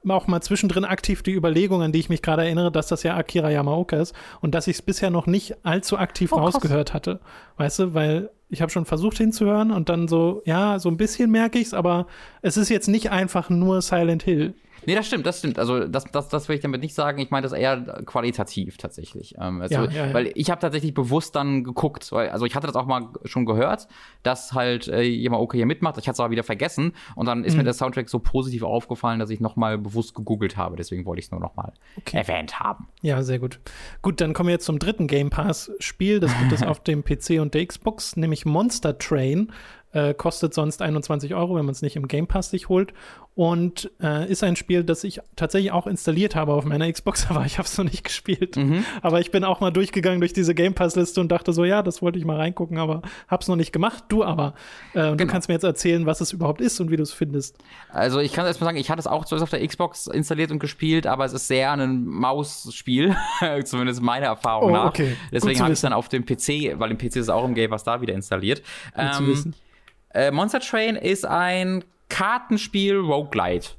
auch mal zwischendrin aktiv die Überlegung, an die ich mich gerade erinnere, dass das ja Akira Yamaoka ist und dass ich es bisher noch nicht allzu aktiv oh, rausgehört hatte. Weißt du, weil ich habe schon versucht hinzuhören und dann so, ja, so ein bisschen merke ich es, aber es ist jetzt nicht einfach nur Silent Hill. Nee, das stimmt, das stimmt. Also das, das, das will ich damit nicht sagen. Ich meine das eher qualitativ tatsächlich. Ähm, also, ja, ja, ja. Weil ich habe tatsächlich bewusst dann geguckt, weil, also ich hatte das auch mal schon gehört, dass halt äh, jemand okay hier mitmacht. Ich hatte es aber wieder vergessen und dann ist mhm. mir der Soundtrack so positiv aufgefallen, dass ich nochmal bewusst gegoogelt habe. Deswegen wollte ich es nur nochmal okay. erwähnt haben. Ja, sehr gut. Gut, dann kommen wir jetzt zum dritten Game Pass Spiel. Das gibt es auf dem PC und der Xbox, nämlich Monster Train. Äh, kostet sonst 21 Euro, wenn man es nicht im Game Pass sich holt. Und äh, ist ein Spiel, das ich tatsächlich auch installiert habe auf meiner Xbox, aber ich habe es noch nicht gespielt. Mhm. Aber ich bin auch mal durchgegangen durch diese Game Pass-Liste und dachte so, ja, das wollte ich mal reingucken, aber habe es noch nicht gemacht. Du aber. Äh, genau. Du kannst mir jetzt erzählen, was es überhaupt ist und wie du es findest. Also ich kann erst mal sagen, ich hatte es auch zuerst auf der Xbox installiert und gespielt, aber es ist sehr ein Maus-Spiel, zumindest meiner Erfahrung oh, nach. Okay. Deswegen habe ich es dann auf dem PC, weil im PC ist es auch im Game Pass da wieder installiert. Gut ähm, zu wissen. Äh, Monster Train ist ein Kartenspiel Roguelite.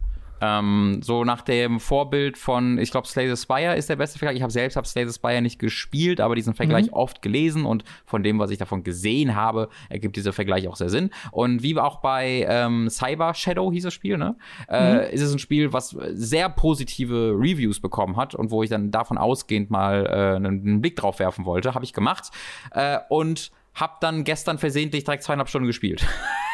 Ähm, so nach dem Vorbild von, ich glaube, Slay the Spire ist der beste Vergleich. Ich habe selbst hab Slay the Spire nicht gespielt, aber diesen Vergleich mhm. oft gelesen und von dem, was ich davon gesehen habe, ergibt dieser Vergleich auch sehr Sinn. Und wie auch bei ähm, Cyber Shadow hieß das Spiel, ne? Äh, mhm. ist es ein Spiel, was sehr positive Reviews bekommen hat und wo ich dann davon ausgehend mal äh, einen, Blick drauf werfen wollte, habe ich gemacht. Äh, und hab dann gestern versehentlich direkt zweieinhalb Stunden gespielt.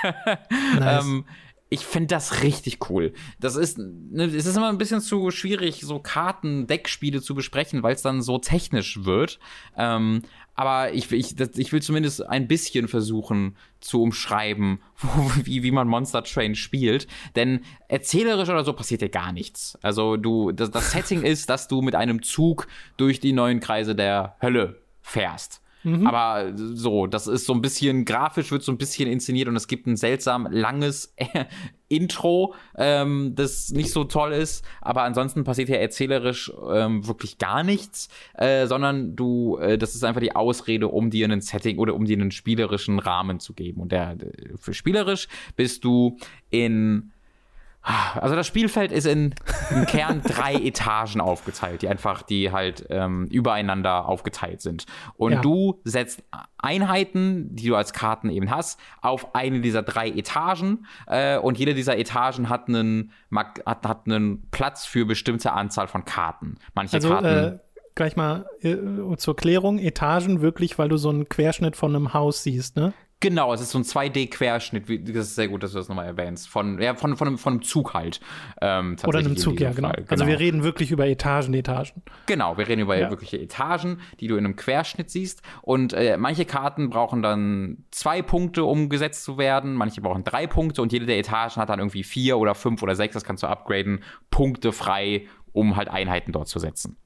nice. ähm, ich finde das richtig cool. Das ist, ne, es ist immer ein bisschen zu schwierig, so Karten-Deckspiele zu besprechen, weil es dann so technisch wird. Ähm, aber ich, ich, das, ich will zumindest ein bisschen versuchen zu umschreiben, wo, wie, wie man Monster Train spielt. Denn erzählerisch oder so passiert ja gar nichts. Also du, das, das Setting ist, dass du mit einem Zug durch die neuen Kreise der Hölle fährst. Mhm. Aber so, das ist so ein bisschen grafisch, wird so ein bisschen inszeniert und es gibt ein seltsam langes äh, Intro, ähm, das nicht so toll ist. Aber ansonsten passiert ja erzählerisch ähm, wirklich gar nichts, äh, sondern du, äh, das ist einfach die Ausrede, um dir einen Setting oder um dir einen spielerischen Rahmen zu geben. Und der, für spielerisch bist du in also das Spielfeld ist in, im Kern drei Etagen aufgeteilt, die einfach, die halt ähm, übereinander aufgeteilt sind. Und ja. du setzt Einheiten, die du als Karten eben hast, auf eine dieser drei Etagen. Äh, und jede dieser Etagen hat einen, hat, hat einen Platz für bestimmte Anzahl von Karten. Manche also, Karten. Äh gleich mal äh, zur Klärung, Etagen wirklich, weil du so einen Querschnitt von einem Haus siehst, ne? Genau, es ist so ein 2D-Querschnitt. Das ist sehr gut, dass du das nochmal erwähnst. Von, ja, von, von, einem, von einem Zug halt. Ähm, Oder einem Zug, ja, genau. genau. Also wir reden wirklich über Etagen, Etagen. Genau, wir reden über ja. wirkliche Etagen, die du in einem Querschnitt siehst. Und äh, manche Karten brauchen dann zwei Punkte, um gesetzt zu werden. Manche brauchen drei Punkte und jede der Etagen hat dann irgendwie vier oder fünf oder sechs, das kannst du upgraden, Punkte frei, um halt Einheiten dort zu setzen.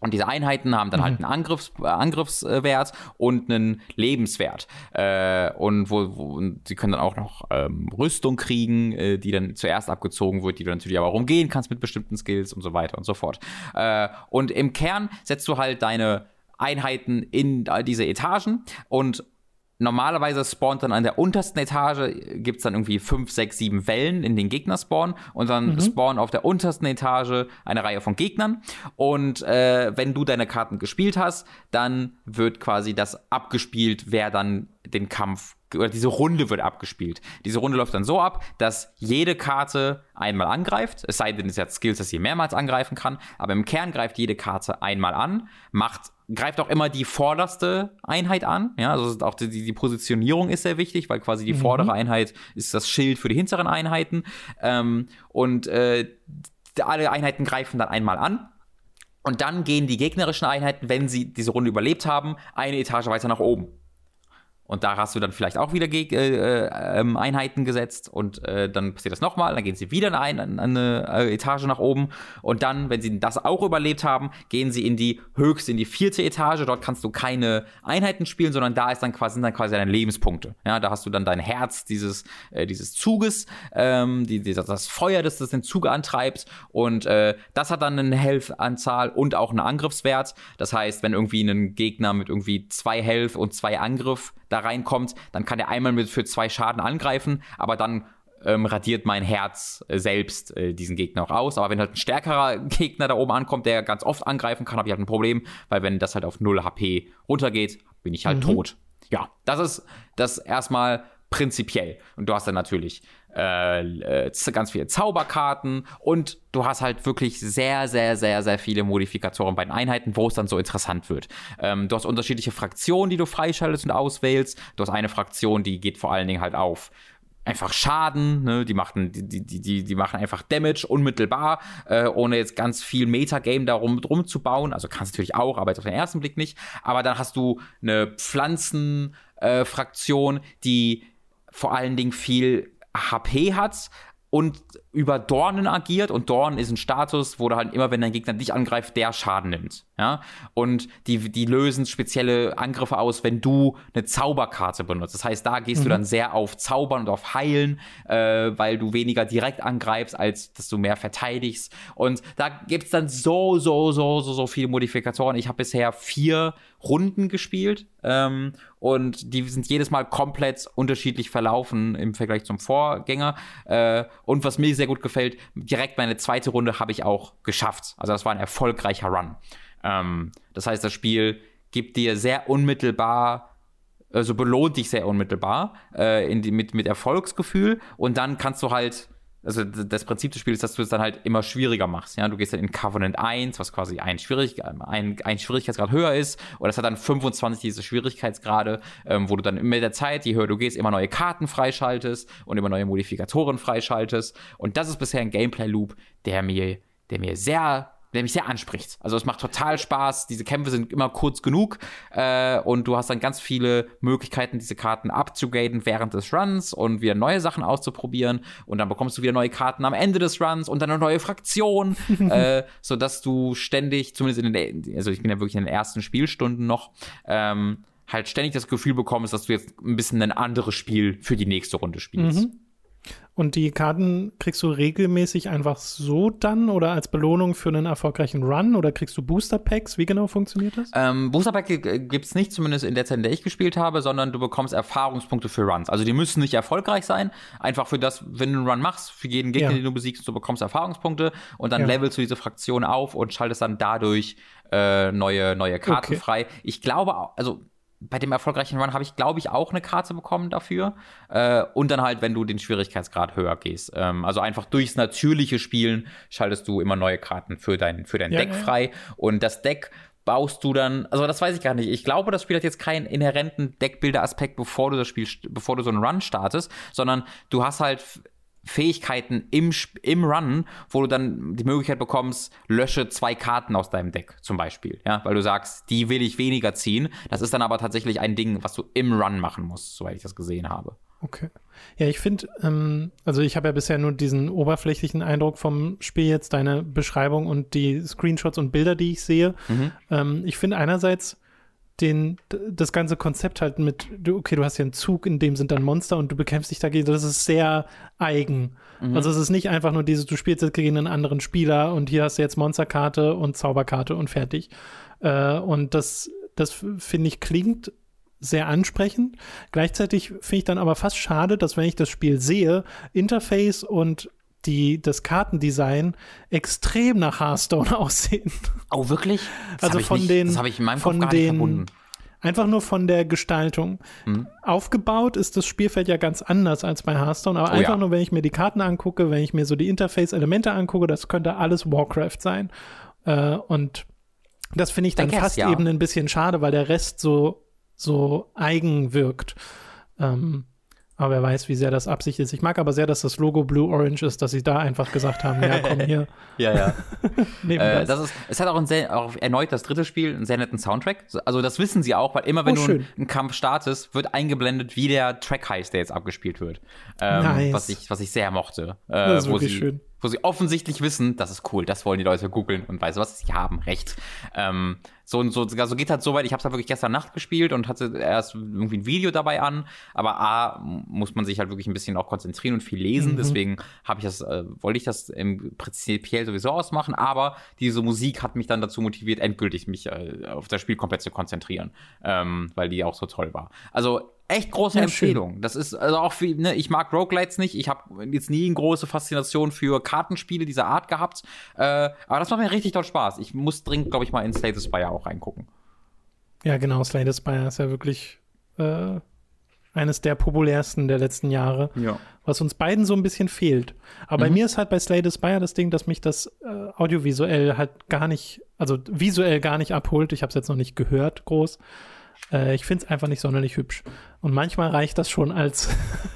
Und diese Einheiten haben dann halt Mhm. einen Angriffs, äh, Angriffswert und einen Lebenswert. Äh, und wo, wo sie können dann auch noch ähm, Rüstung kriegen, äh, die dann zuerst abgezogen wird, die du natürlich aber auch umgehen kannst mit bestimmten Skills und so weiter und so fort. Äh, und im Kern setzt du halt deine Einheiten in all diese Etagen und Normalerweise spawnt dann an der untersten Etage, gibt es dann irgendwie fünf, sechs, sieben Wellen in den Gegner-Spawn und dann spawnen auf der untersten Etage eine Reihe von Gegnern. Und äh, wenn du deine Karten gespielt hast, dann wird quasi das abgespielt, wer dann den Kampf oder diese Runde wird abgespielt. Diese Runde läuft dann so ab, dass jede Karte einmal angreift, es sei denn, es hat Skills, dass sie mehrmals angreifen kann, aber im Kern greift jede Karte einmal an, macht greift auch immer die vorderste Einheit an. Ja, also auch die, die Positionierung ist sehr wichtig, weil quasi die vordere Einheit ist das Schild für die hinteren Einheiten. Ähm, und äh, alle Einheiten greifen dann einmal an. Und dann gehen die gegnerischen Einheiten, wenn sie diese Runde überlebt haben, eine Etage weiter nach oben. Und da hast du dann vielleicht auch wieder Geg äh, äh, ähm, Einheiten gesetzt und äh, dann passiert das nochmal, dann gehen sie wieder eine, eine, eine äh, Etage nach oben und dann, wenn sie das auch überlebt haben, gehen sie in die höchste, in die vierte Etage. Dort kannst du keine Einheiten spielen, sondern da ist dann quasi, sind dann quasi deine Lebenspunkte. Ja, da hast du dann dein Herz dieses, äh, dieses Zuges, ähm, die, die, das Feuer, das das den Zug antreibt und äh, das hat dann eine Health-Anzahl und auch einen Angriffswert. Das heißt, wenn irgendwie ein Gegner mit irgendwie zwei Health und zwei Angriff da reinkommt, dann kann er einmal mit für zwei Schaden angreifen, aber dann ähm, radiert mein Herz äh, selbst äh, diesen Gegner auch aus. Aber wenn halt ein stärkerer Gegner da oben ankommt, der ganz oft angreifen kann, habe ich halt ein Problem, weil wenn das halt auf 0 HP runtergeht, bin ich halt tot. Ja, das ist das erstmal prinzipiell. Und du hast dann natürlich äh, ganz viele Zauberkarten und du hast halt wirklich sehr, sehr, sehr, sehr viele Modifikatoren bei den Einheiten, wo es dann so interessant wird. Ähm, du hast unterschiedliche Fraktionen, die du freischaltest und auswählst. Du hast eine Fraktion, die geht vor allen Dingen halt auf einfach Schaden, ne? die, machen, die, die, die, die machen einfach Damage unmittelbar, äh, ohne jetzt ganz viel Metagame darum drum zu bauen. Also kannst du natürlich auch, aber jetzt auf den ersten Blick nicht. Aber dann hast du eine Pflanzenfraktion, äh, die vor allen Dingen viel HP hat und über Dornen agiert und Dornen ist ein Status, wo du halt immer, wenn dein Gegner dich angreift, der Schaden nimmt. Ja? Und die, die lösen spezielle Angriffe aus, wenn du eine Zauberkarte benutzt. Das heißt, da gehst du dann sehr auf Zaubern und auf Heilen, äh, weil du weniger direkt angreifst, als dass du mehr verteidigst. Und da gibt's dann so, so, so, so, so viele Modifikatoren. Ich habe bisher vier Runden gespielt ähm, und die sind jedes Mal komplett unterschiedlich verlaufen im Vergleich zum Vorgänger. Äh, und was mir sehr gut gefällt, direkt meine zweite Runde habe ich auch geschafft. Also das war ein erfolgreicher Run. Ähm, das heißt, das Spiel gibt dir sehr unmittelbar also belohnt dich sehr unmittelbar äh, in mit, mit Erfolgsgefühl und dann kannst du halt, also das Prinzip des Spiels ist, dass du es dann halt immer schwieriger machst. Ja? Du gehst dann in Covenant 1, was quasi ein, Schwierig ein, ein Schwierigkeitsgrad höher ist, und das hat dann 25 diese Schwierigkeitsgrade, ähm, wo du dann mit der Zeit, je höher du gehst, immer neue Karten freischaltest und immer neue Modifikatoren freischaltest. Und das ist bisher ein Gameplay-Loop, der mir, der mir sehr der mich sehr anspricht. Also es macht total Spaß. Diese Kämpfe sind immer kurz genug äh, und du hast dann ganz viele Möglichkeiten, diese Karten abzugraden während des Runs und wieder neue Sachen auszuprobieren und dann bekommst du wieder neue Karten am Ende des Runs und dann eine neue Fraktion, äh, so dass du ständig, zumindest in den, also ich bin ja wirklich in den ersten Spielstunden noch, ähm, halt ständig das Gefühl bekommst, dass du jetzt ein bisschen ein anderes Spiel für die nächste Runde spielst. Und die Karten kriegst du regelmäßig einfach so dann oder als Belohnung für einen erfolgreichen Run oder kriegst du Booster Packs? Wie genau funktioniert das? Ähm, Booster Pack gibt es nicht, zumindest in der Zeit, in der ich gespielt habe, sondern du bekommst Erfahrungspunkte für Runs. Also die müssen nicht erfolgreich sein, einfach für das, wenn du einen Run machst, für jeden Gegner, Ja. den du besiegst, du bekommst Erfahrungspunkte und dann Ja. levelst du diese Fraktion auf und schaltest dann dadurch äh, neue, neue Karten Okay. frei. Ich glaube, auch- also bei dem erfolgreichen Run habe ich, glaube ich, auch eine Karte bekommen dafür. Äh, und dann halt, wenn du den Schwierigkeitsgrad höher gehst. Ähm, also einfach durchs natürliche Spielen schaltest du immer neue Karten für dein, für dein Ja, Deck ja, frei. Und das Deck baust du dann, also das weiß ich gar nicht. Ich glaube, das Spiel hat jetzt keinen inhärenten Deckbilder-Aspekt, bevor du das Spiel, bevor du so einen Run startest, sondern du hast halt Fähigkeiten im, im Run, wo du dann die Möglichkeit bekommst, lösche zwei Karten aus deinem Deck zum Beispiel, ja, weil du sagst, die will ich weniger ziehen. Das ist dann aber tatsächlich ein Ding, was du im Run machen musst, soweit ich das gesehen habe. Okay. Ja, ich finde, ähm, also ich habe ja bisher nur diesen oberflächlichen Eindruck vom Spiel jetzt, deine Beschreibung und die Screenshots und Bilder, die ich sehe. Mhm. Ähm, ich finde einerseits den, das ganze Konzept halt mit, okay, du hast ja einen Zug, in dem sind dann Monster und du bekämpfst dich dagegen, das ist sehr eigen. Mhm. Also es ist nicht einfach nur dieses, du spielst jetzt gegen einen anderen Spieler und hier hast du jetzt Monsterkarte und Zauberkarte und fertig. Äh, und das, das finde ich klingt sehr ansprechend. Gleichzeitig finde ich dann aber fast schade, dass wenn ich das Spiel sehe, Interface und die, das Kartendesign extrem nach Hearthstone aussehen. Oh, wirklich? Das also von nicht, den. Das habe ich in meinem von Kopf gar den, nicht verbunden. Einfach nur von der Gestaltung. Mhm. Aufgebaut ist das Spielfeld ja ganz anders als bei Hearthstone, aber oh, einfach ja. nur, wenn ich mir die Karten angucke, wenn ich mir so die Interface-Elemente angucke, das könnte alles Warcraft sein. Äh, und das finde ich dann guess, fast ja. eben ein bisschen schade, weil der Rest so so eigen wirkt. Ähm, aber wer weiß, wie sehr das Absicht ist. Ich mag aber sehr, dass das Logo Blue Orange ist, dass sie da einfach gesagt haben, ja, komm hier. ja, ja. äh, das. das. ist, es hat auch, ein sehr, auch erneut das dritte Spiel einen sehr netten Soundtrack. Also das wissen sie auch, weil immer wenn oh, du einen Kampf startest, wird eingeblendet, wie der Track heißt, der jetzt abgespielt wird. Ähm, nice. was, ich, was ich sehr mochte. Äh, das ist wirklich sie, schön wo sie offensichtlich wissen, das ist cool, das wollen die Leute googeln und weißt du was, sie haben recht. Ähm, so und so, also geht halt so weit, ich habe es halt wirklich gestern Nacht gespielt und hatte erst irgendwie ein Video dabei an, aber A, muss man sich halt wirklich ein bisschen auch konzentrieren und viel lesen, mhm. deswegen habe ich das, äh, wollte ich das im prinzipiell sowieso ausmachen, aber diese Musik hat mich dann dazu motiviert, endgültig mich äh, auf das Spiel komplett zu konzentrieren, ähm, weil die auch so toll war. Also echt große ja, Empfehlung. Schön. Das ist also auch für, ne, ich mag Roguelites nicht. Ich habe jetzt nie eine große Faszination für Kartenspiele dieser Art gehabt. Äh, aber das macht mir richtig doll Spaß. Ich muss dringend, glaube ich, mal in Slay the Spire auch reingucken. Ja, genau. Slay the Spire ist ja wirklich äh, eines der populärsten der letzten Jahre. Ja. Was uns beiden so ein bisschen fehlt. Aber mhm. bei mir ist halt bei Slay the Spire das Ding, dass mich das äh, audiovisuell halt gar nicht, also visuell gar nicht abholt. Ich habe es jetzt noch nicht gehört, groß. Äh, ich finde es einfach nicht sonderlich hübsch. Und manchmal reicht das schon als,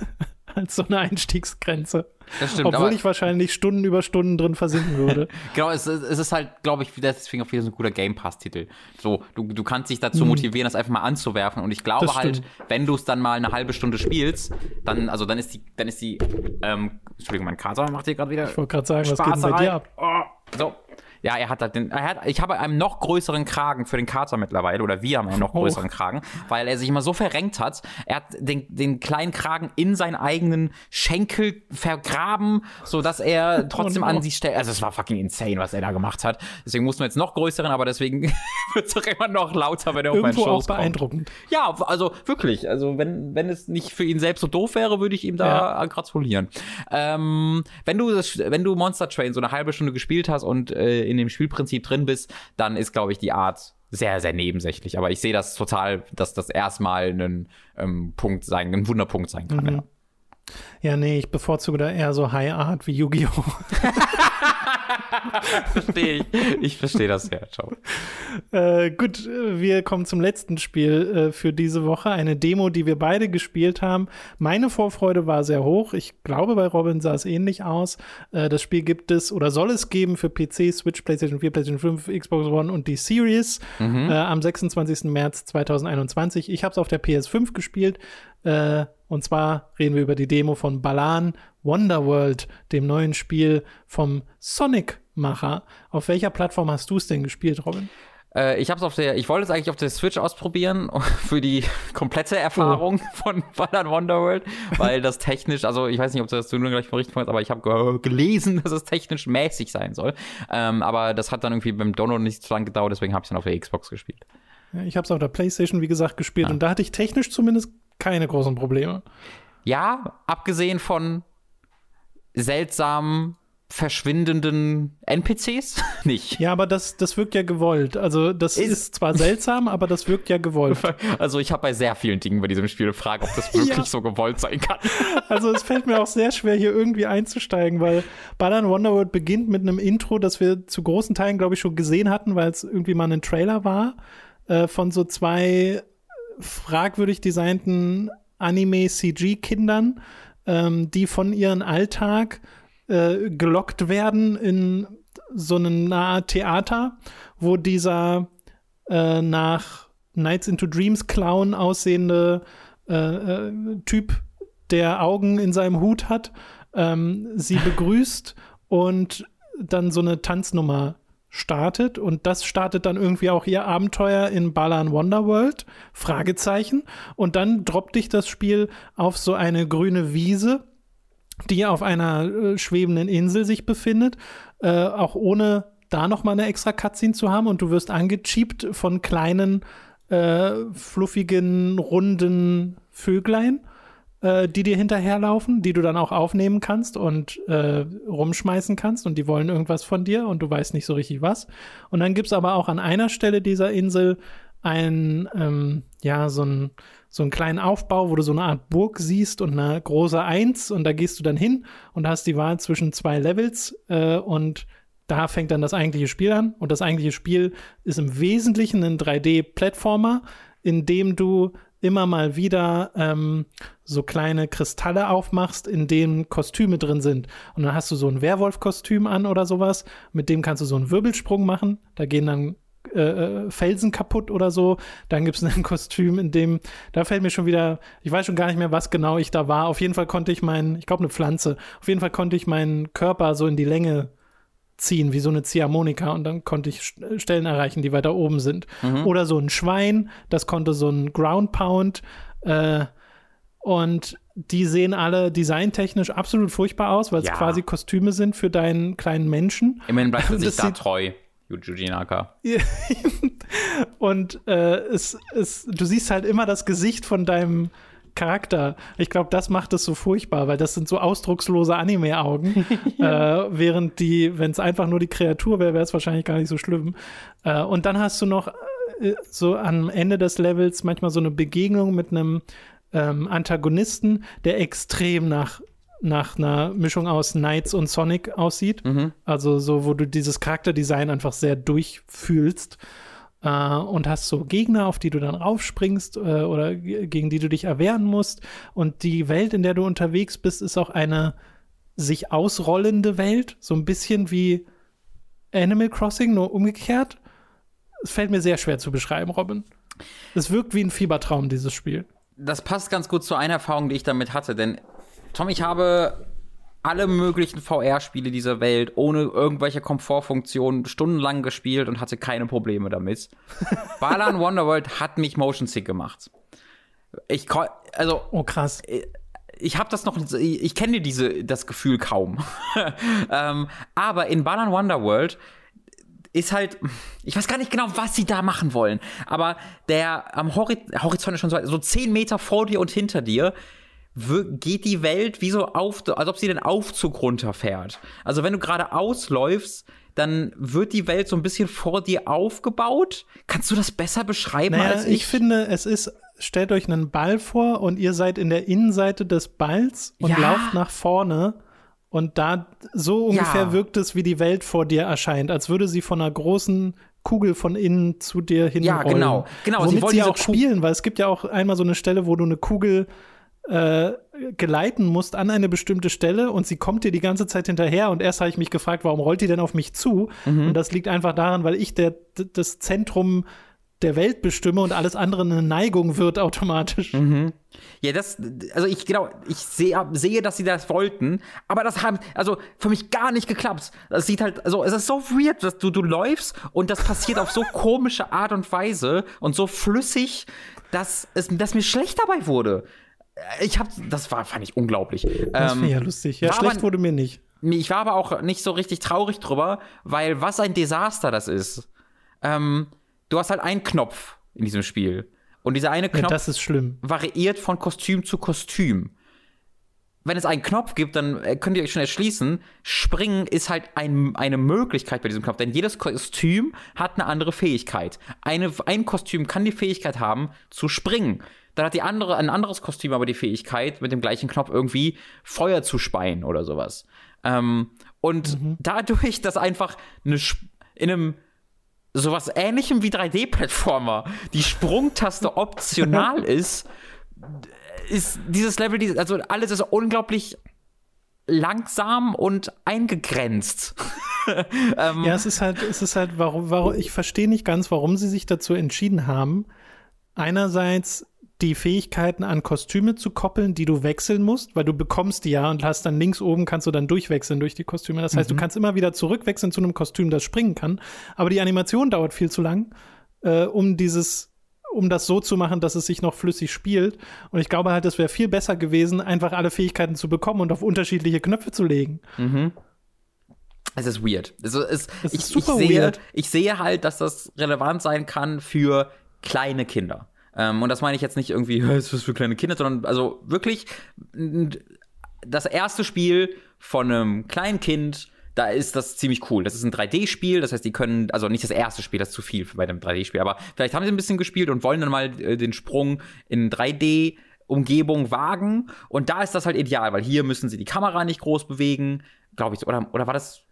als so eine Einstiegsgrenze. Das stimmt, Obwohl ich wahrscheinlich Stunden über Stunden drin versinken würde. genau, es, es, ist halt, glaube ich, deswegen auch wieder so ein guter Game Pass-Titel. So, du, du kannst dich dazu hm. motivieren, das einfach mal anzuwerfen. Und ich glaube halt, wenn du es dann mal eine halbe Stunde spielst, dann, also dann ist die, dann ist die, ähm, Entschuldigung, mein Kater macht hier gerade wieder. Ich wollte gerade sagen, Spaß was geht denn bei dir ab? Oh, so, ja, er hat halt den, er hat, ich habe einen noch größeren Kragen für den Kater mittlerweile, oder wir haben einen noch oh. größeren oh. Kragen, weil er sich immer so verrenkt hat. Er hat den, den kleinen Kragen in seinen eigenen Schenkel vergraben, so dass er oh trotzdem oh no. an die Stelle, also es war fucking insane, was er da gemacht hat. Deswegen mussten wir jetzt noch größeren, aber deswegen wird es doch immer noch lauter, wenn er auf meinen Shows auch beeindruckend. Kommt. Ja, also wirklich, also wenn, wenn es nicht für ihn selbst so doof wäre, würde ich ihm da ja. gratulieren. Ähm, wenn du das, wenn du Monster Train so eine halbe Stunde gespielt hast und äh, in dem Spielprinzip drin bist, dann ist, glaube ich, die Art sehr, sehr nebensächlich. Aber ich sehe das total, dass das erstmal ein ähm, Punkt sein, ein Wunderpunkt sein kann. Mhm. Ja. Ja, nee, ich bevorzuge da eher so High Art wie Yu-Gi-Oh! verstehe ich. Ich verstehe das ja. Ciao. Äh, gut, wir kommen zum letzten Spiel äh, für diese Woche. Eine Demo, die wir beide gespielt haben. Meine Vorfreude war sehr hoch. Ich glaube, bei Robin sah es ähnlich aus. Äh, das Spiel gibt es oder soll es geben für PC, Switch, PlayStation 4, PlayStation 5, Xbox One und die Series mhm. Äh, am 26. März 2021. Ich habe es auf der PS5 gespielt. Äh, und zwar reden wir über die Demo von Balan Wonderworld, dem neuen Spiel vom Sonic-Macher. Auf welcher Plattform hast du es denn gespielt, Robin? Äh, ich habe auf der, ich wollte es eigentlich auf der Switch ausprobieren für die komplette Erfahrung oh. von Balan Wonderworld, weil das technisch, also ich weiß nicht, ob du das nur gleich richtig meinst, aber ich habe gelesen, dass es technisch mäßig sein soll. Ähm, aber das hat dann irgendwie beim Download nicht so lange gedauert, deswegen habe ich dann auf der Xbox gespielt. Ja, ich habe es auf der PlayStation, wie gesagt, gespielt ja. und da hatte ich technisch zumindest keine großen Probleme. Ja, abgesehen von seltsamen, verschwindenden NPCs nicht. Ja, aber das, das wirkt ja gewollt. Also, das ist, ist zwar seltsam, aber das wirkt ja gewollt. Also, ich habe bei sehr vielen Dingen bei diesem Spiel gefragt, ob das wirklich ja. so gewollt sein kann. Also, es fällt mir auch sehr schwer, hier irgendwie einzusteigen, weil Balan Wonderworld beginnt mit einem Intro, das wir zu großen Teilen, glaube ich, schon gesehen hatten, weil es irgendwie mal ein Trailer war äh, von so zwei fragwürdig designten Anime-CG-Kindern, ähm, die von ihrem Alltag äh, gelockt werden in so eine Art Theater, wo dieser äh, nach Nights into Dreams Clown aussehende äh, äh Typ der Augen in seinem Hut hat, ähm, sie begrüßt und dann so eine Tanznummer startet. Und das startet dann irgendwie auch ihr Abenteuer in Balan Wonderworld Fragezeichen. Und dann droppt dich das Spiel auf so eine grüne Wiese, die auf einer äh, schwebenden Insel sich befindet, äh, auch ohne da noch mal eine extra Cutscene zu haben. Und du wirst angecheapt von kleinen äh, fluffigen runden Vöglein äh, die dir hinterherlaufen, die du dann auch aufnehmen kannst und äh, rumschmeißen kannst und die wollen irgendwas von dir und du weißt nicht so richtig was. Und dann gibt es aber auch an einer Stelle dieser Insel ein, ähm, ja, so ein so einen kleinen Aufbau, wo du so eine Art Burg siehst und eine große Eins und da gehst du dann hin und hast die Wahl zwischen zwei Levels äh, und da fängt dann das eigentliche Spiel an und das eigentliche Spiel ist im Wesentlichen ein 3D-Plattformer, in dem du immer mal wieder ähm, so kleine Kristalle aufmachst, in denen Kostüme drin sind. Und dann hast du so ein Werwolf-Kostüm an oder sowas, mit dem kannst du so einen Wirbelsprung machen. Da gehen dann äh, äh Felsen kaputt oder so. Dann gibt es ein Kostüm, in dem, da fällt mir schon wieder, ich weiß schon gar nicht mehr, was genau ich da war. Auf jeden Fall konnte ich meinen, ich glaube eine Pflanze, auf jeden Fall konnte ich meinen Körper so in die Länge ziehen, wie so eine Ziehharmonika und dann konnte ich Stellen erreichen, die weiter oben sind. Mhm. Oder so ein Schwein, das konnte so ein Ground Pound äh, und die sehen alle designtechnisch absolut furchtbar aus, weil es ja. quasi Kostüme sind für deinen kleinen Menschen. Immerhin bleibt es sich da treu. Yuji Naka. und äh, es, es, du siehst halt immer das Gesicht von deinem Charakter. Ich glaube, das macht es so furchtbar, weil das sind so ausdruckslose Anime-Augen. ja. äh, während die, wenn es einfach nur die Kreatur wäre, wäre es wahrscheinlich gar nicht so schlimm. Äh, und dann hast du noch äh, so am Ende des Levels manchmal so eine Begegnung mit einem ähm, Antagonisten, der extrem nach nach einer Mischung aus Knights und Sonic aussieht. Mhm. Also so, wo du dieses Charakterdesign einfach sehr durchfühlst äh, und hast so Gegner, auf die du dann raufspringst äh, oder gegen die du dich erwehren musst. Und die Welt, in der du unterwegs bist, ist auch eine sich ausrollende Welt, so ein bisschen wie Animal Crossing, nur umgekehrt. Es fällt mir sehr schwer zu beschreiben, Robin. Es wirkt wie ein Fiebertraum, dieses Spiel. Das passt ganz gut zu einer Erfahrung, die ich damit hatte, denn Tom, ich habe alle möglichen VR-Spiele dieser Welt ohne irgendwelche Komfortfunktionen stundenlang gespielt und hatte keine Probleme damit. Balan Wonderworld hat mich Motion Sick gemacht. Ich also oh krass. Ich, ich habe das noch, ich kenne diese das Gefühl kaum. ähm, aber in Balan Wonderworld ist halt, ich weiß gar nicht genau, was sie da machen wollen, aber der am Horizont ist schon so, so 10 Meter vor dir und hinter dir geht die Welt wie so auf, als ob sie den Aufzug runterfährt. Also wenn du gerade ausläufst, dann wird die Welt so ein bisschen vor dir aufgebaut. Kannst du das besser beschreiben naja, als ich? Ich finde, es ist, stellt euch einen Ball vor und ihr seid in der Innenseite des Balls und ja. lauft nach vorne. Und da so ungefähr ja. wirkt es, wie die Welt vor dir erscheint, als würde sie von einer großen Kugel von innen zu dir hin. Ja, genau. genau. Womit sie, sie auch spielen, weil es gibt ja auch einmal so eine Stelle, wo du eine Kugel äh, geleiten musst an eine bestimmte Stelle und sie kommt dir die ganze Zeit hinterher und erst habe ich mich gefragt, warum rollt die denn auf mich zu? Mhm. Und das liegt einfach daran, weil ich der, das Zentrum der Welt bestimme und alles andere eine Neigung wird automatisch. Mhm. Ja, das, also ich genau, ich sehe, sehe, dass sie das wollten, aber das haben, also für mich gar nicht geklappt. Das sieht halt, also es ist so weird, dass du, du läufst und das passiert auf so komische Art und Weise und so flüssig, dass es, dass mir schlecht dabei wurde ich habe, das war, fand ich unglaublich. Das ähm, ja lustig. Ja, schlecht aber, wurde mir nicht. Ich war aber auch nicht so richtig traurig drüber, weil was ein Desaster das ist. Ähm, du hast halt einen Knopf in diesem Spiel. Und dieser eine Knopf ja, variiert von Kostüm zu Kostüm. Wenn es einen Knopf gibt, dann äh, könnt ihr euch schon erschließen, springen ist halt ein, eine Möglichkeit bei diesem Knopf, denn jedes Kostüm hat eine andere Fähigkeit. Eine, ein Kostüm kann die Fähigkeit haben, zu springen. Dann hat die andere, ein anderes Kostüm aber die Fähigkeit, mit dem gleichen Knopf irgendwie Feuer zu speien oder sowas. Ähm, und mhm. dadurch, dass einfach eine, in einem sowas ähnlichem wie 3D-Plattformer die Sprungtaste optional ist, ist dieses Level, also alles ist unglaublich langsam und eingegrenzt. ähm, ja, es ist halt, es ist halt, warum, warum, ich verstehe nicht ganz, warum sie sich dazu entschieden haben, einerseits die Fähigkeiten an Kostüme zu koppeln, die du wechseln musst, weil du bekommst die ja und hast dann links oben kannst du dann durchwechseln durch die Kostüme. Das heißt, du kannst immer wieder zurückwechseln zu einem Kostüm, das springen kann. Aber die Animation dauert viel zu lang, äh, um dieses, um das so zu machen, dass es sich noch flüssig spielt. Und ich glaube halt, es wäre viel besser gewesen, einfach alle Fähigkeiten zu bekommen und auf unterschiedliche Knöpfe zu legen. Es ist weird. Also es, Es ich, ist super ich, sehe, weird. ich sehe halt, dass das relevant sein kann für kleine Kinder. Ähm, und das meine ich jetzt nicht irgendwie, es ist für kleine Kinder, sondern also wirklich das erste Spiel von einem kleinen Kind, da ist das ziemlich cool. Das ist ein 3D-Spiel, das heißt, die können, also nicht das erste Spiel, das ist zu viel bei einem 3D-Spiel, aber vielleicht haben sie ein bisschen gespielt und wollen dann mal äh, den Sprung in 3D Umgebung wagen und da ist das halt ideal, weil hier müssen sie die Kamera nicht groß bewegen, glaube ich, oder oder war das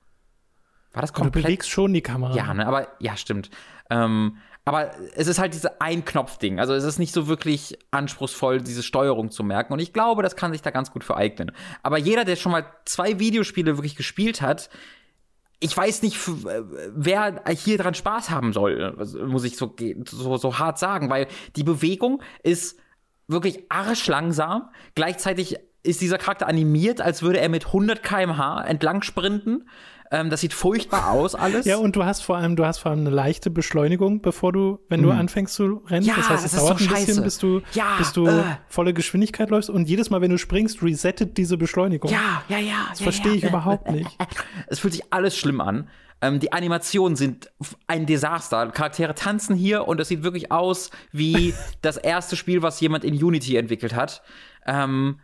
war das Du komplett bewegst schon die Kamera. ja, ne, aber ja, stimmt. Ähm, aber es ist halt diese Ein-Knopf-Ding. Also es ist nicht so wirklich anspruchsvoll, diese Steuerung zu merken. Und ich glaube, das kann sich da ganz gut für eignen. Aber jeder, der schon mal zwei Videospiele wirklich gespielt hat, ich weiß nicht, wer hier dran Spaß haben soll, muss ich so, so, so hart sagen, weil die Bewegung ist wirklich arsch langsam. Gleichzeitig ist dieser Charakter animiert, als würde er mit 100 km/h entlang sprinten. Ähm, das sieht furchtbar aus, alles. Ja, und du hast vor allem, du hast vor allem eine leichte Beschleunigung, bevor du, wenn du anfängst zu rennen. Ja, das heißt, es das ist dauert so ein bisschen, bis du, Ja, bis du äh. volle Geschwindigkeit läufst. Und jedes Mal, wenn du springst, resettet diese Beschleunigung. Ja, ja, ja. Das verstehe ich überhaupt nicht. Es fühlt sich alles schlimm an. Ähm, die Animationen sind ein Desaster. Charaktere tanzen hier und es sieht wirklich aus wie das erste Spiel, was jemand in Unity entwickelt hat. Ähm,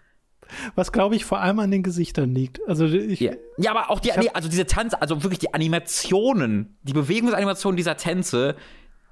Was, glaube ich, vor allem an den Gesichtern liegt. Also ich, ja. ja, aber auch die, nee, also diese Tanze, also wirklich die Animationen, die Bewegungsanimationen dieser Tänze,